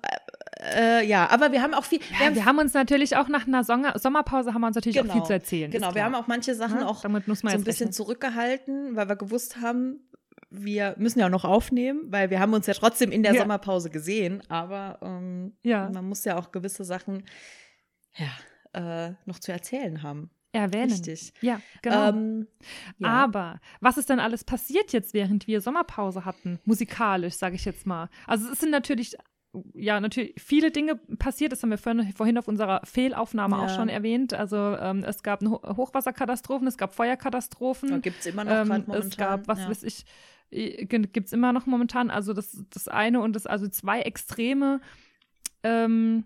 äh, ja, aber wir haben auch viel. Ja, wir, haben, wir, haben, uns natürlich auch nach einer Sommer Sommerpause haben wir uns natürlich genau, auch viel genau. zu erzählen. Genau, wir haben auch manche Sachen ja, auch damit muss man so ein bisschen rechnen. zurückgehalten, weil wir gewusst haben, wir müssen ja noch aufnehmen, weil wir haben uns ja trotzdem in der ja. Sommerpause gesehen, aber ähm, ja. man muss ja auch gewisse Sachen ja, äh, noch zu erzählen haben. Erwähnen. Richtig. Ja, genau. Ähm, ja. Aber was ist denn alles passiert jetzt, während wir Sommerpause hatten? Musikalisch, sage ich jetzt mal. Also es sind natürlich ja, natürlich viele Dinge passiert. Das haben wir vorhin, vorhin auf unserer Fehlaufnahme ja. auch schon erwähnt. Also ähm, es gab Hochwasserkatastrophen, es gab Feuerkatastrophen. Ja, gibt es immer noch ähm, momentan. Es gab, was ja. weiß ich, gibt es immer noch momentan. Also das, das eine und das, also zwei Extreme. Ähm,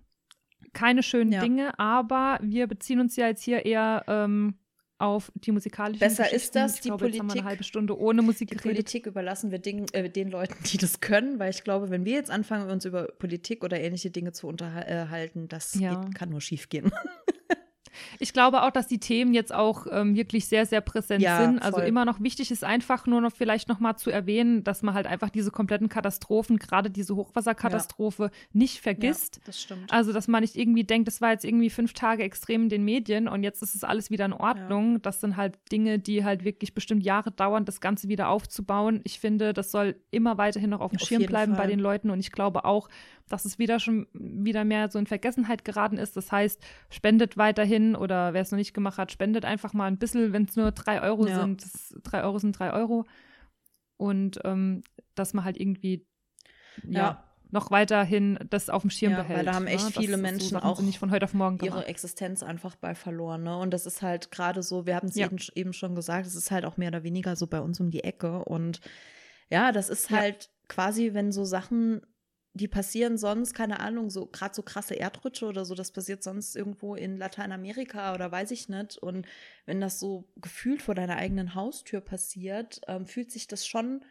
keine schönen ja. Dinge, aber wir beziehen uns ja jetzt hier eher ähm, auf die musikalische Besser ist das, ich die glaube, Politik. eine halbe Stunde ohne Musik Die geredet. Politik überlassen wir den, äh, den Leuten, die das können, weil ich glaube, wenn wir jetzt anfangen, uns über Politik oder ähnliche Dinge zu unterhalten, das ja. geht, kann nur schief gehen. Ich glaube auch, dass die Themen jetzt auch ähm, wirklich sehr, sehr präsent ja, sind. Also voll. immer noch wichtig ist einfach nur noch vielleicht noch mal zu erwähnen, dass man halt einfach diese kompletten Katastrophen, gerade diese Hochwasserkatastrophe, ja. nicht vergisst. Ja, das stimmt. Also, dass man nicht irgendwie denkt, das war jetzt irgendwie fünf Tage extrem in den Medien und jetzt ist es alles wieder in Ordnung. Das sind halt Dinge, die halt wirklich bestimmt Jahre dauern, das Ganze wieder aufzubauen. Ich finde, das soll immer weiterhin noch auf dem auf Schirm bleiben Fall. bei den Leuten und ich glaube auch, dass es wieder schon wieder mehr so in Vergessenheit geraten ist. Das heißt, spendet weiterhin oder wer es noch nicht gemacht hat, spendet einfach mal ein bisschen, wenn es nur drei Euro ja. sind. Das, drei Euro sind drei Euro. Und ähm, dass man halt irgendwie ja, ja, noch weiterhin das auf dem Schirm ja, behält. Weil da haben echt ne? viele Menschen so auch nicht von heute auf morgen ihre Existenz einfach bei verloren. Ne? Und das ist halt gerade so, wir haben es eben, eben, schon gesagt, es ist halt auch mehr oder weniger so bei uns um die Ecke. Und ja, das ist halt quasi, wenn so Sachen die passieren sonst, keine Ahnung, so gerade so krasse Erdrutsche oder so, das passiert sonst irgendwo in Lateinamerika oder weiß ich nicht. Und wenn das so gefühlt vor deiner eigenen Haustür passiert, ähm, fühlt sich das schon,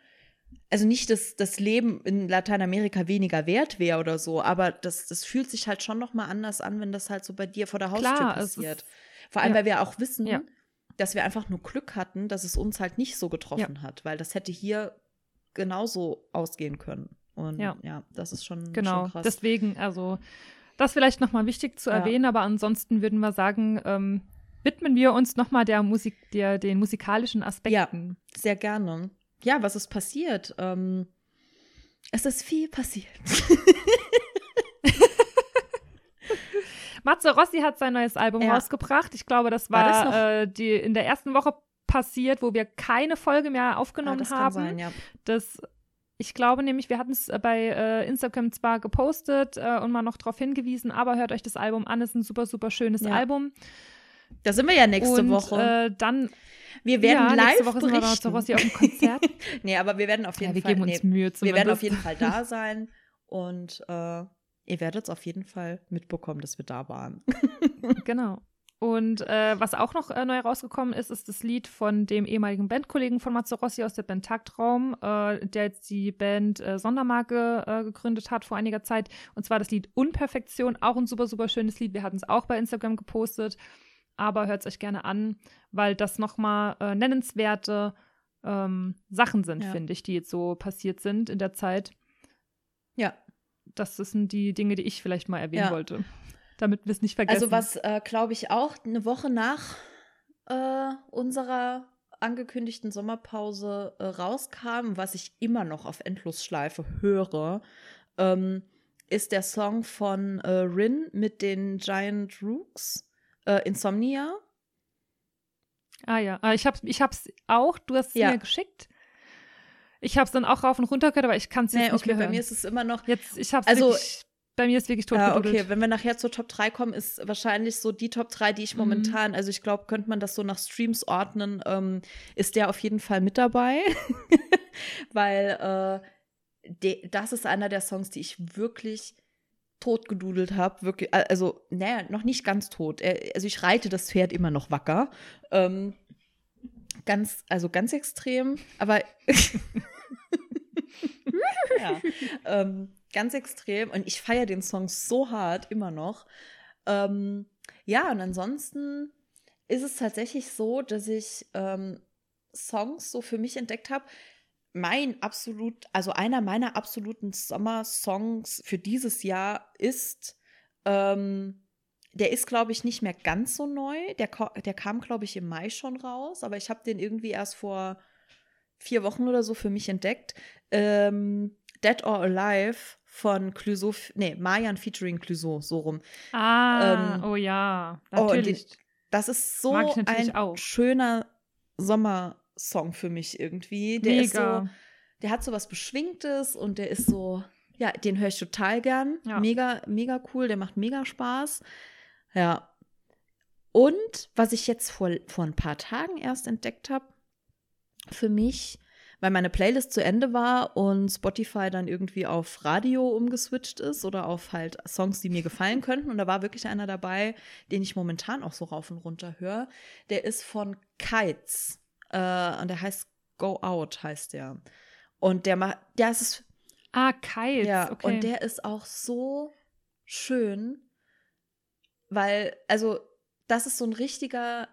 also nicht, dass das Leben in Lateinamerika weniger wert wäre oder so, aber das, das fühlt sich halt schon noch mal anders an, wenn das halt so bei dir vor der Haustür Klar, passiert. Vor allem, ja. weil wir auch wissen, ja. dass wir einfach nur Glück hatten, dass es uns halt nicht so getroffen ja. hat, weil das hätte hier genauso ausgehen können. Und ja, ja das ist schon, genau. Schon krass. Deswegen, also das vielleicht nochmal wichtig zu ja. erwähnen, aber ansonsten würden wir sagen, ähm, widmen wir uns nochmal der Musik, der, den musikalischen Aspekten. Ja, sehr gerne. Ja, was ist passiert? Ähm, es ist viel passiert. Matze Rossi hat sein neues Album ja. rausgebracht. Ich glaube, das war, war das äh, die in der ersten Woche passiert, wo wir keine Folge mehr aufgenommen ah, das haben. Kann sein, ja. Das ich glaube nämlich, wir hatten es äh, bei äh, Instagram zwar gepostet äh, und mal noch darauf hingewiesen, aber hört euch das Album an, ist ein super, super schönes ja. Album. Da sind wir ja nächste und, Woche. Äh, dann wir werden ja, live nächste Woche berichten. sind wir Rossi auf dem Konzert. nee, aber wir werden auf jeden ja, wir Fall. Geben uns nee, Mühe wir werden auf jeden Fall da sein und äh, ihr werdet es auf jeden Fall mitbekommen, dass wir da waren. genau. Und äh, was auch noch äh, neu rausgekommen ist, ist das Lied von dem ehemaligen Bandkollegen von Mazzarossi aus der Band Tagtraum, äh, der jetzt die Band äh, Sondermarke äh, gegründet hat vor einiger Zeit. Und zwar das Lied Unperfektion, auch ein super, super schönes Lied. Wir hatten es auch bei Instagram gepostet, aber hört es euch gerne an, weil das nochmal äh, nennenswerte ähm, Sachen sind, ja. finde ich, die jetzt so passiert sind in der Zeit. Ja. Das sind die Dinge, die ich vielleicht mal erwähnen ja. wollte damit wir es nicht vergessen. Also was, äh, glaube ich, auch eine Woche nach äh, unserer angekündigten Sommerpause äh, rauskam, was ich immer noch auf Endlosschleife höre, ähm, ist der Song von äh, Rin mit den Giant Rooks, äh, Insomnia. Ah ja, Ah, ich hab's, ich hab's auch, du hast es Ja. mir geschickt. Ich hab's dann auch rauf und runter gehört, aber ich kann es jetzt Nee, nicht okay, mehr bei hören. mir ist es immer noch. jetzt, ich hab's Also- wirklich, bei mir ist wirklich tot Ja, okay, wenn wir nachher zur Top 3 kommen, ist wahrscheinlich so die Top 3, die ich Mhm. momentan, also ich glaube, könnte man das so nach Streams ordnen, ähm, ist der auf jeden Fall mit dabei. Weil äh, de, das ist einer der Songs, die ich wirklich totgedudelt habe. Wirklich, äh, also, naja, noch nicht ganz tot. Also ich reite das Pferd immer noch wacker. Ähm, ganz, also ganz extrem, aber ja, ähm, ganz extrem. Und ich feiere den Song so hart immer noch. Ähm, ja, und ansonsten ist es tatsächlich so, dass ich ähm, Songs so für mich entdeckt habe. Mein absolut, also einer meiner absoluten Sommersongs für dieses Jahr ist, ähm, der ist, glaube ich, nicht mehr ganz so neu. Der, der kam, glaube ich, im Mai schon raus, aber ich habe den irgendwie erst vor vier Wochen oder so für mich entdeckt. Ähm, Dead or Alive von Clouseau, nee, Mayan featuring Clouseau, so rum. Ah, ähm, oh ja, oh, natürlich. Das ist so ein auch. schöner Sommersong für mich irgendwie. Der ist so, Mega. der hat so was Beschwingtes und der ist so, ja, den höre ich total gern. Ja. Mega, mega cool, der macht mega Spaß. Ja. Und was ich jetzt vor, vor ein paar Tagen erst entdeckt habe, für mich, weil meine Playlist zu Ende war und Spotify dann irgendwie auf Radio umgeswitcht ist oder auf halt Songs, die mir gefallen könnten. Und da war wirklich einer dabei, den ich momentan auch so rauf und runter höre. Der ist von Kites. Äh, und der heißt Go Out, heißt der. Und der macht, der ist Ah, Kites, ja, okay. und der ist auch so schön, weil, also, das ist so ein richtiger,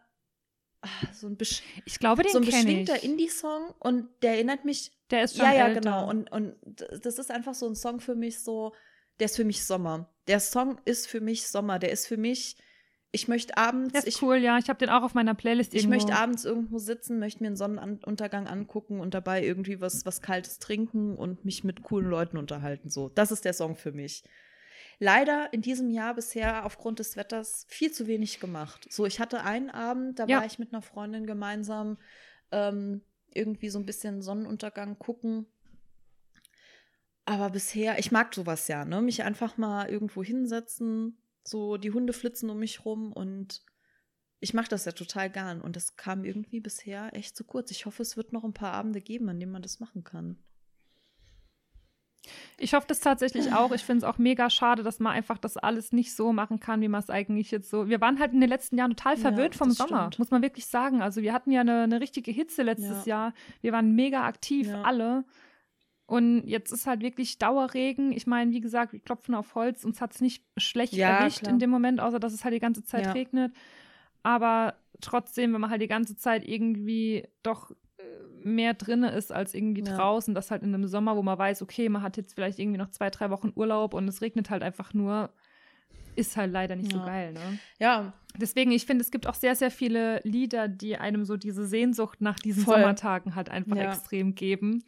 so ein, besch ich glaube, den so ein beschwingter ich. Indie-Song und der erinnert mich, Der ist schon ja, ja, älter. genau. Und, und das ist einfach so ein Song für mich so, der ist für mich Sommer. Der Song ist für mich Sommer. Der ist für mich, ich möchte abends, Der ist ich, cool, ja. Ich habe den auch auf meiner Playlist ich irgendwo. möchte abends irgendwo sitzen, möchte mir einen Sonnenuntergang angucken und dabei irgendwie was, was Kaltes trinken und mich mit coolen Leuten unterhalten. So, das ist der Song für mich. Leider in diesem Jahr bisher aufgrund des Wetters viel zu wenig gemacht. So, ich hatte einen Abend, da Ja. war ich mit einer Freundin gemeinsam ähm, irgendwie so ein bisschen Sonnenuntergang gucken. Aber bisher, ich mag sowas ja, ne? Mich einfach mal irgendwo hinsetzen, so die Hunde flitzen um mich rum und ich mache das ja total gern. Und das kam irgendwie bisher echt zu kurz. Ich hoffe, es wird noch ein paar Abende geben, an denen man das machen kann. Ich hoffe das tatsächlich auch. Ich finde es auch mega schade, dass man einfach das alles nicht so machen kann, wie man es eigentlich jetzt so. Wir waren halt in den letzten Jahren total Ja, verwöhnt vom das Sommer, stimmt. muss man wirklich sagen. Also wir hatten ja eine, eine richtige Hitze letztes Jahr. Wir waren mega aktiv, Ja. alle. Und jetzt ist halt wirklich Dauerregen. Ich meine, wie gesagt, wir klopfen auf Holz. Uns hat es nicht schlecht Ja, erwischt klar. in dem Moment, außer dass es halt die ganze Zeit Ja. regnet. Aber trotzdem, wenn man halt die ganze Zeit irgendwie doch mehr drinne ist als irgendwie Ja. draußen, das halt in einem Sommer, wo man weiß, okay, man hat jetzt vielleicht irgendwie noch zwei, drei Wochen Urlaub und es regnet halt einfach nur, ist halt leider nicht so Ja. geil, ne? Ja, Deswegen, ich finde, es gibt auch sehr, sehr viele Lieder, die einem so diese Sehnsucht nach diesen Voll. Sommertagen halt einfach Ja. extrem geben.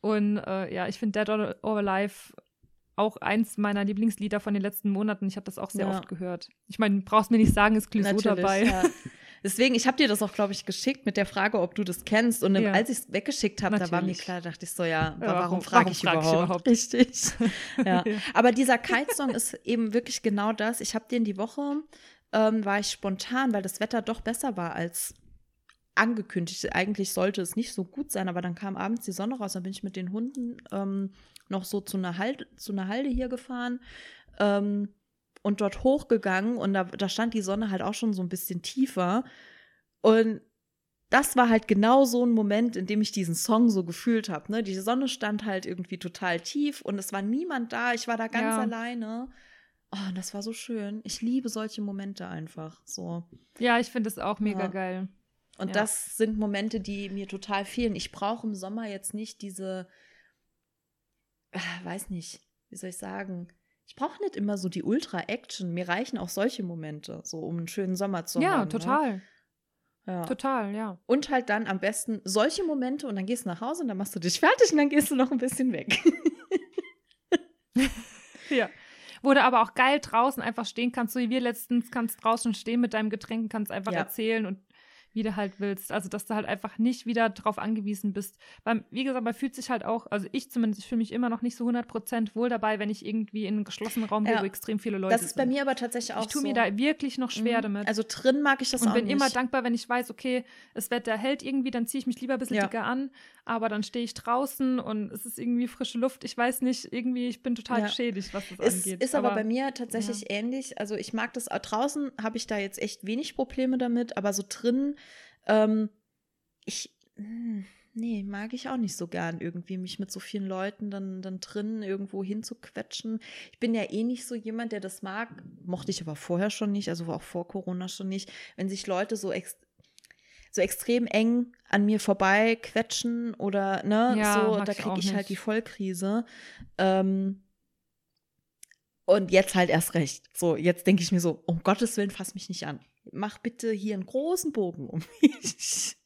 Und äh, ja, ich finde Dead or or Alive auch eins meiner Lieblingslieder von den letzten Monaten. Ich habe das auch sehr oft gehört. Ich meine, brauchst mir nicht sagen, ist Clouseau dabei. Ja. Deswegen, ich habe dir das auch, glaube ich, geschickt mit der Frage, ob du das kennst. Und Ja. als ich es weggeschickt habe, da war mir klar, dachte ich so, ja, Ja, warum, warum- frage ich, frag ich überhaupt? Richtig. Ja. Aber dieser Kite-Song ist eben wirklich genau das. Ich habe den die Woche, ähm, war ich spontan, weil das Wetter doch besser war als angekündigt. Eigentlich sollte es nicht so gut sein, aber dann kam abends die Sonne raus. Dann bin ich mit den Hunden ähm, noch so zu einer, Halde, zu einer Halde hier gefahren ähm, und dort hochgegangen. Und da, da stand die Sonne halt auch schon so ein bisschen tiefer. Und das war halt genau so ein Moment, in dem ich diesen Song so gefühlt habe. Ne? Die Sonne stand halt irgendwie total tief und es war niemand da. Ich war da ganz Ja. alleine. Oh, und das war so schön. Ich liebe solche Momente einfach. So. Ja, ich finde es auch mega Ja. geil. Und Ja. das sind Momente, die mir total fehlen. Ich brauche im Sommer jetzt nicht diese, äh, weiß nicht, wie soll ich sagen, ich brauche nicht immer so die Ultra-Action. Mir reichen auch solche Momente, so um einen schönen Sommer zu ja, haben. total. Ne? Ja. Total, ja. Und halt dann am besten solche Momente und dann gehst du nach Hause und dann machst du dich fertig und dann gehst du noch ein bisschen weg. Ja. Wo du aber auch geil draußen einfach stehen kannst, so wie wir letztens, kannst draußen stehen mit deinem Getränk, kannst einfach Ja. erzählen und wie du halt willst. Also, dass du halt einfach nicht wieder drauf angewiesen bist. Weil, wie gesagt, man fühlt sich halt auch, also ich zumindest, ich fühle mich immer noch nicht so 100% wohl dabei, wenn ich irgendwie in einen geschlossenen Raum gehe, Ja. wo extrem viele Leute Das ist bei sind. mir aber tatsächlich auch Ich tue so. mir da wirklich noch schwer Mhm. damit. Also drin mag ich das und auch bin nicht. immer dankbar, wenn ich weiß, okay, das Wetter hält irgendwie, dann ziehe ich mich lieber ein bisschen Ja. dicker an, aber dann stehe ich draußen und es ist irgendwie frische Luft. Ich weiß nicht, irgendwie, ich bin total Ja. geschädigt, was das Es angeht. ist aber, bei mir tatsächlich ähnlich. Also ich mag das auch draußen, habe ich da jetzt echt wenig Probleme damit, aber so drin, ähm, ich, hm, nee, mag ich auch nicht so gern irgendwie, mich mit so vielen Leuten dann, dann drin irgendwo hinzuquetschen. Ich bin ja eh nicht so jemand, der das mag, mochte ich aber vorher schon nicht, also auch vor Corona schon nicht, wenn sich Leute so ex so extrem eng an mir vorbei quetschen oder ne, Ja, so, da ich kriege auch ich halt die Vollkrise. Ähm, und jetzt halt erst recht. So, jetzt denke ich mir so, um Gottes Willen, fass mich nicht an. Mach bitte hier einen großen Bogen um mich.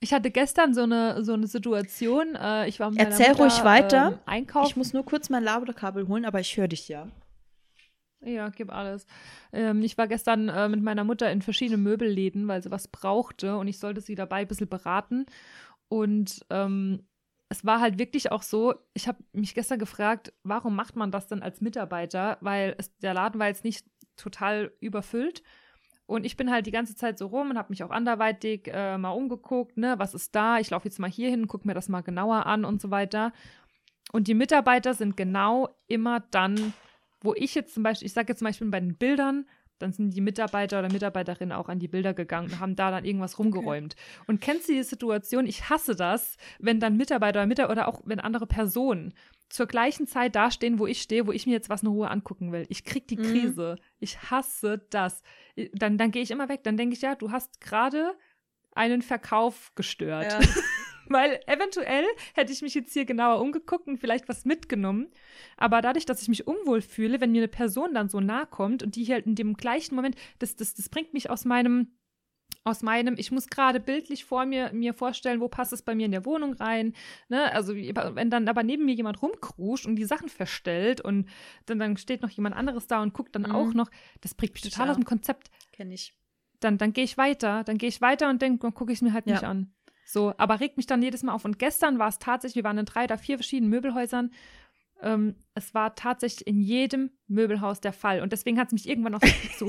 Ich hatte gestern so eine, so eine Situation. Äh, ich war mit Erzähl Mutter, ruhig weiter. Ähm, einkaufen. Ich muss nur kurz mein Ladekabel holen, aber ich höre dich ja. Ja, gib alles. Ähm, ich war gestern äh, mit meiner Mutter in verschiedenen Möbelläden, weil sie was brauchte und ich sollte sie dabei ein bisschen beraten. Und ähm, es war halt wirklich auch so, ich habe mich gestern gefragt, warum macht man das denn als Mitarbeiter? Weil es, der Laden war jetzt nicht total überfüllt. Und ich bin halt die ganze Zeit so rum und habe mich auch anderweitig äh, mal umgeguckt, ne, was ist da? Ich laufe jetzt mal hier hin, gucke mir das mal genauer an und so weiter. Und die Mitarbeiter sind genau immer dann, wo ich jetzt zum Beispiel, ich sage jetzt mal, ich bin bei den Bildern, dann sind die Mitarbeiter oder Mitarbeiterinnen auch an die Bilder gegangen und haben da dann irgendwas rumgeräumt. Und kennst du die Situation? Ich hasse das, wenn dann Mitarbeiter oder Mitarbeiter oder auch wenn andere Personen zur gleichen Zeit dastehen, wo ich stehe, wo ich mir jetzt was in Ruhe angucken will. Ich krieg die Mhm. Krise. Ich hasse das. Dann, dann gehe ich immer weg. Dann denke ich, ja, du hast gerade einen Verkauf gestört. Weil eventuell hätte ich mich jetzt hier genauer umgeguckt und vielleicht was mitgenommen. Aber dadurch, dass ich mich unwohl fühle, wenn mir eine Person dann so nahe kommt und die halt in dem gleichen Moment, das, das, das bringt mich aus meinem, aus meinem, ich muss gerade bildlich vor mir, mir vorstellen, wo passt es bei mir in der Wohnung rein. Ne? Also wenn dann aber neben mir jemand rumkruscht und die Sachen verstellt und dann, dann steht noch jemand anderes da und guckt dann Mhm. auch noch, das bringt mich total Ja. aus dem Konzept Kenne ich. dann, dann gehe ich weiter, dann gehe ich weiter und denke, dann gucke ich es mir halt Ja. nicht an. So, aber regt mich dann jedes Mal auf. Und gestern war es tatsächlich, wir waren in drei oder vier verschiedenen Möbelhäusern. Ähm, es war tatsächlich in jedem Möbelhaus der Fall. Und deswegen hat es mich irgendwann auch so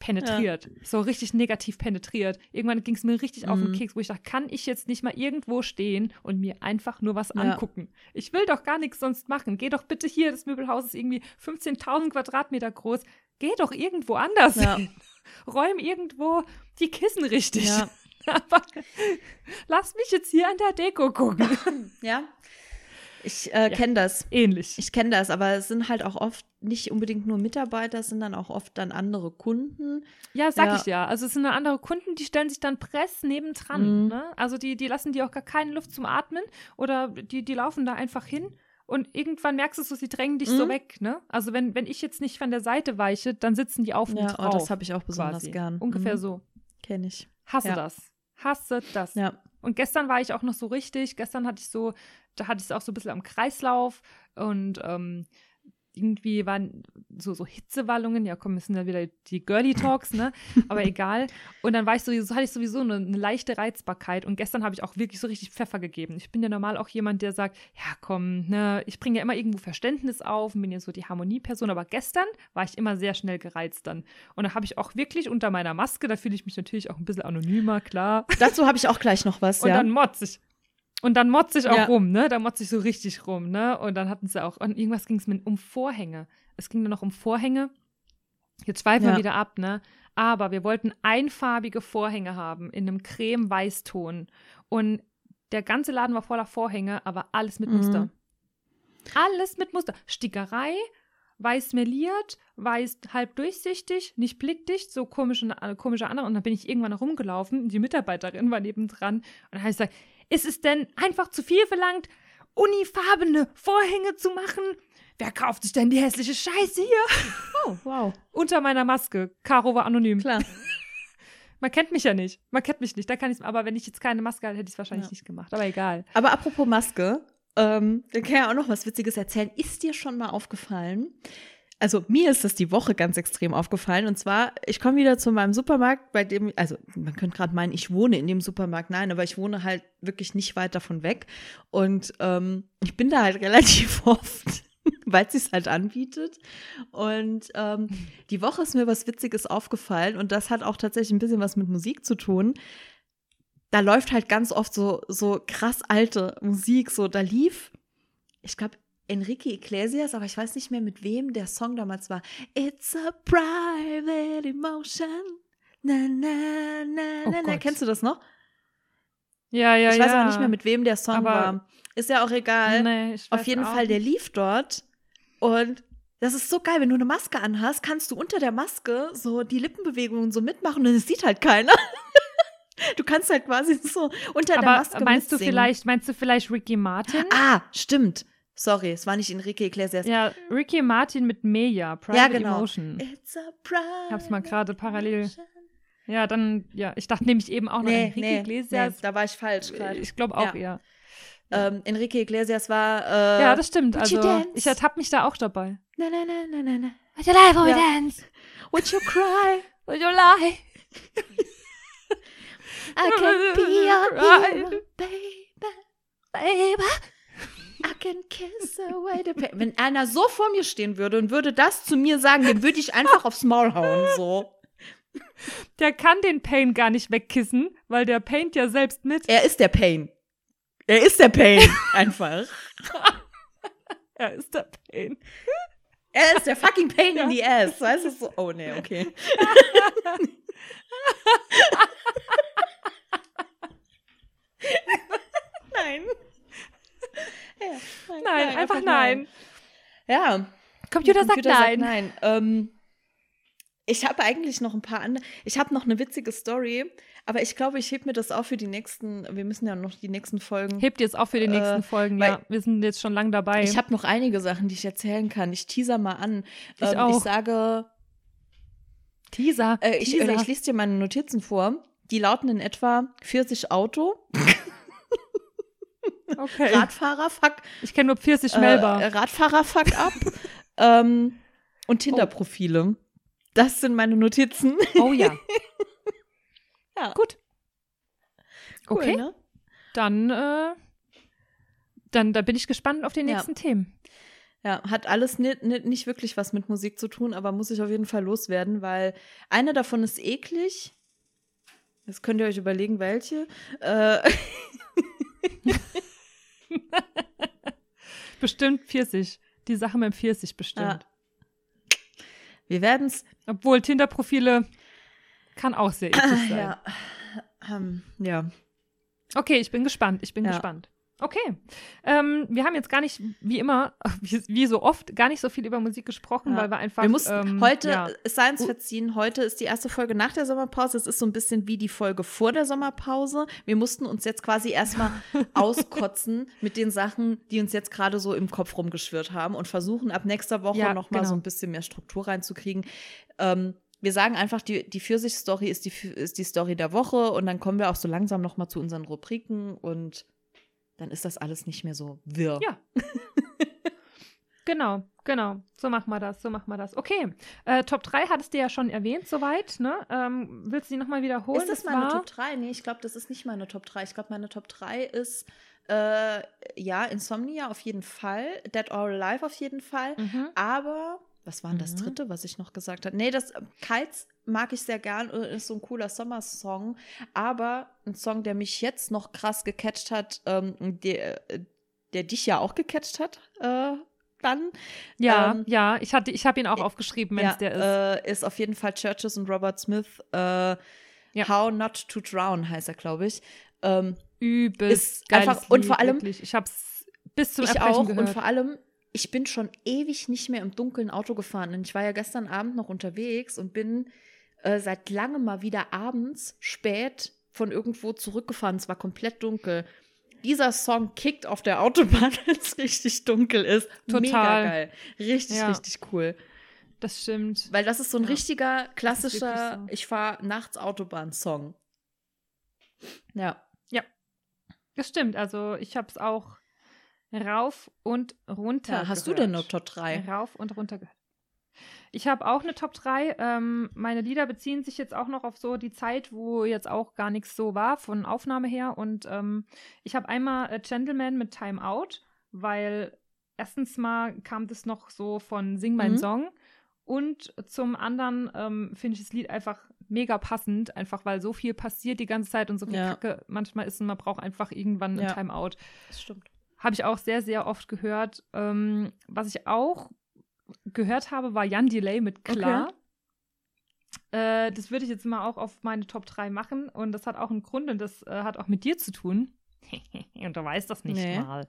penetriert. So richtig negativ penetriert. Irgendwann ging es mir richtig auf den Mhm. Keks, wo ich dachte, kann ich jetzt nicht mal irgendwo stehen und mir einfach nur was Ja. angucken? Ich will doch gar nichts sonst machen. Geh doch bitte hier, das Möbelhaus ist irgendwie 15.000 Quadratmeter groß. Geh doch irgendwo anders Ja. hin. Räum irgendwo die Kissen richtig. Ja. Aber lass mich jetzt hier an der Deko gucken. Ja. Ich äh, kenne das. Ähnlich. Ich kenne das, aber es sind halt auch oft nicht unbedingt nur Mitarbeiter, es sind dann auch oft dann andere Kunden. ja, sag Ja. ich ja. Also es sind dann andere Kunden, die stellen sich dann Press nebendran. Mhm. Ne? Also die, die lassen dir auch gar keine Luft zum Atmen oder die, die laufen da einfach hin. Und irgendwann merkst du so, sie drängen dich so Mhm. weg, ne? Also wenn, wenn ich jetzt nicht von der Seite weiche, dann sitzen die auf mir Ja, drauf. oh, das habe ich auch besonders quasi. gern. Ungefähr Mhm. so. Kenne ich. Hasse Ja. das. Hasse das. Ja. Und gestern war ich auch noch so richtig, gestern hatte ich so, da hatte ich es auch so ein bisschen am Kreislauf und ähm, irgendwie waren so, so Hitzewallungen, ja komm, das sind ja wieder die Girly Talks, ne? Aber egal. Und dann war ich sowieso, hatte ich sowieso eine, eine leichte Reizbarkeit und gestern habe ich auch wirklich so richtig Pfeffer gegeben. Ich bin ja normal auch jemand, der sagt, ja komm, ne, ich bringe ja immer irgendwo Verständnis auf und bin ja so die Harmonieperson, aber gestern war ich immer sehr schnell gereizt dann. Und da habe ich auch wirklich unter meiner Maske, da fühle ich mich natürlich auch ein bisschen anonymer, klar. Dazu habe ich auch gleich noch was, Und ja. dann motz ich. Und dann motz ich auch Ja. rum, ne? Da motz ich so richtig rum, ne? Und dann hatten sie auch, und irgendwas ging es mir um Vorhänge. Es ging dann noch um Vorhänge. Jetzt schweifen Ja. wir wieder ab, ne? Aber wir wollten einfarbige Vorhänge haben in einem creme-weißton. Und der ganze Laden war voller Vorhänge, aber alles mit Mhm. Muster. Alles mit Muster. Stickerei, weiß meliert, weiß halb durchsichtig, nicht blickdicht, so komische, äh, komische andere. Und dann bin ich irgendwann rumgelaufen, die Mitarbeiterin war nebendran. Und dann habe ich gesagt, ist es denn einfach zu viel verlangt, unifarbene Vorhänge zu machen? Wer kauft sich denn die hässliche Scheiße hier? Oh, wow. Unter meiner Maske. Caro war anonym. Klar. Man kennt mich ja nicht. Man kennt mich nicht. Da kann ich aber wenn ich jetzt keine Maske hatte, hätte ich es wahrscheinlich Ja. nicht gemacht. Aber egal. Aber apropos Maske, ähm, dann kann ich auch noch was Witziges erzählen. Ist dir schon mal aufgefallen? Also mir ist das die Woche ganz extrem aufgefallen. Und zwar, ich komme wieder zu meinem Supermarkt, bei dem, also man könnte gerade meinen, ich wohne in dem Supermarkt. Nein, aber ich wohne halt wirklich nicht weit davon weg. Und ähm, ich bin da halt relativ oft, weil es sich halt anbietet. Und ähm, die Woche ist mir was Witziges aufgefallen. Und das hat auch tatsächlich ein bisschen was mit Musik zu tun da läuft halt ganz oft so, so krass alte Musik. So, da lief, ich glaube, Enrique Iglesias, aber ich weiß nicht mehr, mit wem der Song damals war. It's a private emotion. Na, na, na, Oh na, na. Gott. Kennst du das noch? Ja, ja, ich ja. weiß auch nicht mehr, mit wem der Song Aber- war. Ist ja auch egal. Nee, ich Auf jeden Fall, der nicht. lief dort. Und das ist so geil, wenn du eine Maske anhast, kannst du unter der Maske so die Lippenbewegungen so mitmachen und es sieht halt keiner. Du kannst halt quasi so unter der Aber Maske meinst du mitsingen. vielleicht, meinst du vielleicht Ricky Martin? Ah, stimmt. Sorry, es war nicht Enrique Iglesias. Ja, Ricky Martin mit Meja, Private Ja, genau. Emotion. It's a private Ich hab's mal gerade parallel. Ja, dann, ja, ich dachte nämlich eben auch noch Nee, Enrique nee, Iglesias. nee, da war ich falsch gerade. ich glaube auch, Ja. ja. Ähm, Enrique Iglesias war. Äh, Ja, das stimmt. Would Also, ich ertappe mich da auch dabei. Na, na, na, na, na, na. Would you lie for Ja. dance? Would you cry? Would you lie? I can be your baby, baby. I can kiss away the pain. Wenn einer so vor mir stehen würde und würde das zu mir sagen, dann würde ich einfach aufs Maul hauen, so. Der kann den Pain gar nicht wegkissen, weil der paint ja selbst mit. Er ist der Pain. Er ist der Pain, einfach. Er ist der Pain. Er ist der fucking Pain in the ass. Weißt du so? Oh, nee, okay. nein. Ja, Nein, einfach nein. Ja. Computer, der sagt nein. nein. Ähm, ich habe eigentlich noch ein paar andere. Ich habe noch eine witzige Story, aber ich glaube, ich heb mir das auf für die nächsten. Wir müssen ja noch die nächsten Folgen. Hebt es auch für die nächsten Äh, Folgen, ja. Wir sind jetzt schon lang dabei. ich habe noch einige Sachen, die ich erzählen kann. Ich teaser mal an. Ich ähm, auch. ich sage, Teaser. äh, ich, Teaser. äh, ich lese dir meine Notizen vor. Die lauten in etwa 40 Auto, okay. Radfahrer, fuck, ich kenne nur Pfirsich äh. Radfahrer, fuck up ähm, und Tinder-Profile. Das sind meine Notizen. oh ja. Ja. Gut. Cool, okay. ne? Dann, äh, dann da bin ich gespannt auf die Ja. nächsten Themen. Ja, hat alles nicht, nicht, nicht wirklich was mit Musik zu tun, aber muss ich auf jeden Fall loswerden, weil eine davon ist eklig. Jetzt könnt ihr euch überlegen, welche. Äh, Bestimmt Pfirsich. Die Sache mit dem Pfirsich bestimmt. Ja. wir werden es. Obwohl Tinder-Profile kann auch sehr eklig sein. Ja. Ähm, ja. Okay, ich bin gespannt. Ich bin Ja. gespannt. Okay. Ähm, wir haben jetzt gar nicht, wie immer, wie, wie so oft, gar nicht so viel über Musik gesprochen, Ja. weil wir einfach. Wir mussten ähm, heute, Ja, es sei uns verziehen, heute ist die erste Folge nach der Sommerpause. Es ist so ein bisschen wie die Folge vor der Sommerpause. Wir mussten uns jetzt quasi erstmal auskotzen mit den Sachen, die uns jetzt gerade so im Kopf rumgeschwirrt haben und versuchen ab nächster Woche Ja, nochmal genau. so ein bisschen mehr Struktur reinzukriegen. Ähm, wir sagen einfach, die, die Pfirsich-Story ist die, ist die Story der Woche und dann kommen wir auch so langsam nochmal zu unseren Rubriken und dann ist das alles nicht mehr so wirr. Ja. genau, genau. So machen wir das, so machen wir das. Okay. Äh, Top 3 hattest du ja schon erwähnt, soweit, ne? Ähm, willst du die nochmal wiederholen? Ist das Es meine war- Top 3? Nee, ich glaube, das ist nicht meine Top 3. Ich glaube, meine Top 3 ist, äh, ja, Insomnia auf jeden Fall, Dead or Alive auf jeden Fall, Mhm. aber, was war denn das Mhm. dritte, was ich noch gesagt habe? Nee, das äh, Kites mag ich sehr gern, äh, ist so ein cooler Sommersong, aber ein Song, der mich jetzt noch krass gecatcht hat, ähm, der, äh, der dich ja auch gecatcht hat, äh, dann, Ja, Ähm, ja, ich, hatte, ich habe ihn auch aufgeschrieben, wenn es der ist. Äh, ist auf jeden Fall Churches und Robert Smith. Äh, How Not to Drown heißt er, glaube ich. Ähm, Übelst ist einfach- und vor allem- wirklich. Ich habe es bis zum ich Erbrechen auch. gehört. Und vor allem, ich bin schon ewig nicht mehr im dunklen Auto gefahren. Und ich war ja gestern Abend noch unterwegs und bin äh, seit langem mal wieder abends spät von irgendwo zurückgefahren. Es war komplett dunkel. Dieser Song kickt auf der Autobahn, wenn es richtig dunkel ist. Mega Total. geil. Richtig, Ja. richtig cool. das stimmt. Weil das ist so ein Ja, richtiger, klassischer, so. ich fahre nachts Autobahn-Song. Ja. Das stimmt. Also ich habe es auch, rauf und runter. Ja, hast gehört. du denn eine Top 3? Rauf und runter gehört. Ich habe auch eine Top 3. Ähm, meine Lieder beziehen sich jetzt auch noch auf so die Zeit, wo jetzt auch gar nichts so war, von Aufnahme her. Und ähm, ich habe einmal äh, Gentleman mit Time Out, weil erstens mal kam das noch so von Sing mein Mhm. Song. Und zum anderen ähm, finde ich das Lied einfach mega passend, einfach weil so viel passiert die ganze Zeit und so viel Ja. Kacke manchmal ist und man braucht einfach irgendwann ein Ja. Timeout. Das stimmt. Habe ich auch sehr, sehr oft gehört. Ähm, was ich auch gehört habe, war Jan Delay mit Klar. Äh, das würde ich jetzt mal auch auf meine Top 3 machen. Und das hat auch einen Grund und das äh, hat auch mit dir zu tun. und du weißt das nicht Nee. mal.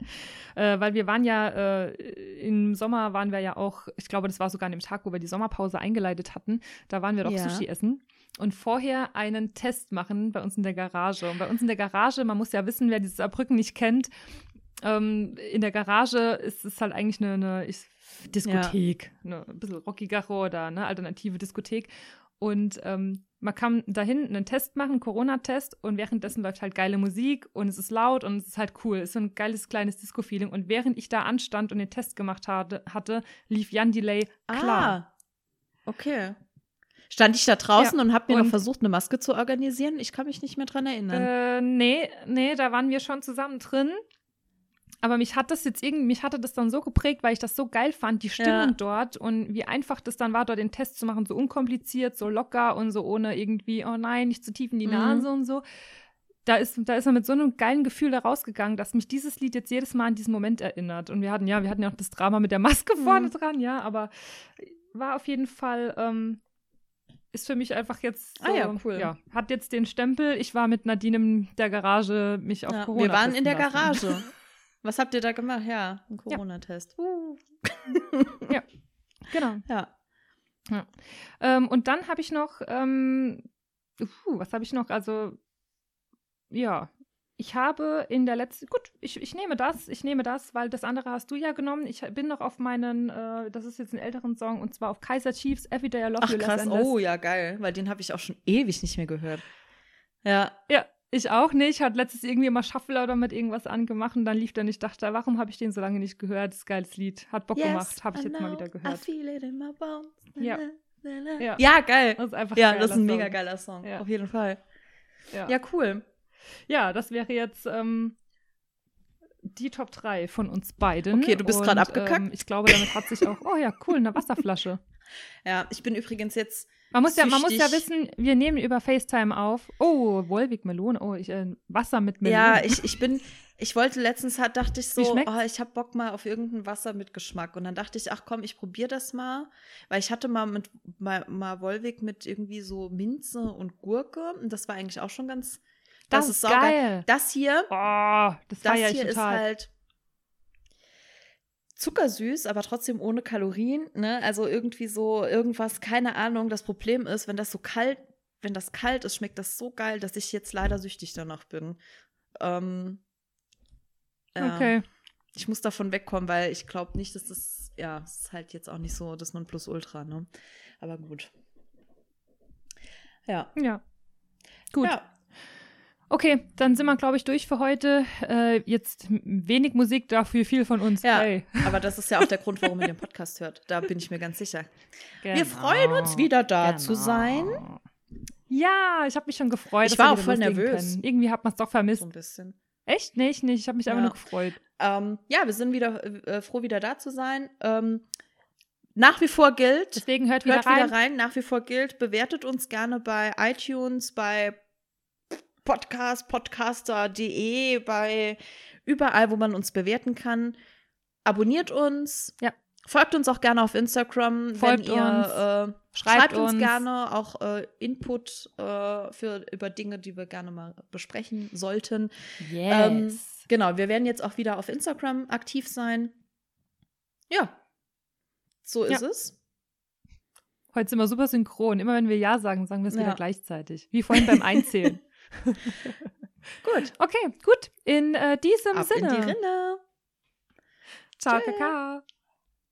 Äh, weil wir waren ja, äh, im Sommer waren wir ja auch, ich glaube, das war sogar an dem Tag, wo wir die Sommerpause eingeleitet hatten. Da waren wir doch Ja. Sushi essen. Und vorher einen Test machen bei uns in der Garage. Und bei uns in der Garage, man muss ja wissen, wer dieses Saarbrücken nicht kennt, ähm, in der Garage ist es halt eigentlich eine, eine ich, Diskothek, eine ein bisschen rockigere oder eine alternative Diskothek. Und ähm, man kann dahin einen Test machen, einen Corona-Test, und währenddessen läuft halt geile Musik und es ist laut und es ist halt cool. Es ist so ein geiles kleines Disco-Feeling. Und während ich da anstand und den Test gemacht hatte, hatte lief Jan Delay klar. Ah, okay. Stand ich da draußen Ja, und habe mir noch und- versucht, eine Maske zu organisieren? Ich kann mich nicht mehr dran erinnern. Äh, nee, nee, da waren wir schon zusammen drin. Aber mich hat das jetzt irgendwie, mich hatte das dann so geprägt, weil ich das so geil fand, die Stimmung Ja. dort und wie einfach das dann war, dort den Test zu machen, so unkompliziert, so locker und so ohne irgendwie, oh nein, nicht zu tief in die Mhm. Nase und so. Da ist, da ist er mit so einem geilen Gefühl da rausgegangen, dass mich dieses Lied jetzt jedes Mal an diesen Moment erinnert. Und wir hatten, ja, wir hatten ja auch das Drama mit der Maske Mhm. vorne dran, ja, aber war auf jeden Fall, ähm, ist für mich einfach jetzt so, Ah ja, cool. ja, hat jetzt den Stempel. Ich war mit Nadine in der Garage mich auf Ja, Corona wir waren in der lassen. Garage. Was habt ihr da gemacht? Ja, ein Corona-Test. Uh. Genau. Ja. Ähm, und dann habe ich noch, ähm, uh, was habe ich noch? Also, ja, ich habe in der letzten, gut, ich, ich nehme das, ich nehme das, weil das andere hast du ja genommen. Ich bin noch auf meinen, äh, das ist jetzt ein älteren Song, und zwar auf Kaiser Chiefs, Everyday I Love Ach You Less krass, oh ja, geil. Weil den habe ich auch schon ewig nicht mehr gehört. Ja, Ja, ich auch nicht. Hat letztes irgendwie mal Shuffle oder mit irgendwas angemacht und dann lief der und ich dachte, warum habe ich den so lange nicht gehört? Das ist ein geiles Lied. Hat Bock gemacht. Habe ich I jetzt mal wieder I gehört. feel it in my bones. Ja. Ja. ja, geil. Das ist einfach Ja, ein das ist ein mega geiler Song. Ja. Auf jeden Fall. Ja. Ja, cool. Ja, das wäre jetzt ähm, die Top 3 von uns beiden. Okay, du bist grad abgekackt. Ähm, ich glaube, damit hat sich auch, oh ja, cool, eine Wasserflasche. Ja, ich bin übrigens jetzt. Man muss, ja, man muss ja wissen, wir nehmen über FaceTime auf. Oh, Wolwig Melone. Oh, ich, äh, Wasser mit Melone. Ja, ich, ich bin. Ich wollte letztens, hat, dachte ich so, oh, ich habe Bock mal auf irgendein Wasser mit Geschmack. Und dann dachte ich, ach komm, ich probiere das mal. Weil ich hatte mal mit mal, mal Wolwig mit irgendwie so Minze und Gurke. Und das war eigentlich auch schon ganz. Das ist saugeil. geil. Das hier, Oh, das, das hier ist total. halt zuckersüß, aber trotzdem ohne Kalorien. Ne? Also irgendwie so irgendwas, keine Ahnung. Das Problem ist, wenn das so kalt, wenn das kalt ist, schmeckt das so geil, dass ich jetzt leider süchtig danach bin. Ähm, ja. Okay. Ich muss davon wegkommen, weil ich glaube nicht, dass das, ja, es ist halt jetzt auch nicht so das Nonplusultra, ne? Aber gut. Ja. Ja. Gut. Ja. Okay, dann sind wir, glaube ich, durch für heute. Äh, jetzt wenig Musik, dafür viel von uns. Ja, Hey. aber das ist ja auch der Grund, warum ihr den Podcast hört. Da bin ich mir ganz sicher. Genau. Wir freuen uns wieder da zu sein. Ja, ich habe mich schon gefreut. Ich war auch wieder voll nervös. Können. Irgendwie hat man es doch vermisst. So ein bisschen. Echt? Nee, ich nicht. Ich habe mich einfach Ja. nur gefreut. Ähm, ja, wir sind wieder äh, froh, wieder da zu sein. Ähm, nach wie vor gilt, Deswegen hört wieder hört rein. wieder rein, nach wie vor gilt, bewertet uns gerne bei iTunes, bei Podcast, podcaster.de, bei überall, wo man uns bewerten kann. Abonniert uns. Ja. Folgt uns auch gerne auf Instagram, Folgt wenn ihr uns. Äh, Schreibt schreibt uns, uns. gerne auch äh, Input äh, für über Dinge, die wir gerne mal besprechen sollten. Ähm, genau, wir werden jetzt auch wieder auf Instagram aktiv sein. Ja, so ist Ja. es. Heute sind wir super synchron. Immer wenn wir Ja sagen, sagen wir es Ja. wieder gleichzeitig. Wie vorhin beim Einzählen. Gut. Okay, gut. In äh, diesem Ab Sinne. in die Rinne. Ciao. Kakao.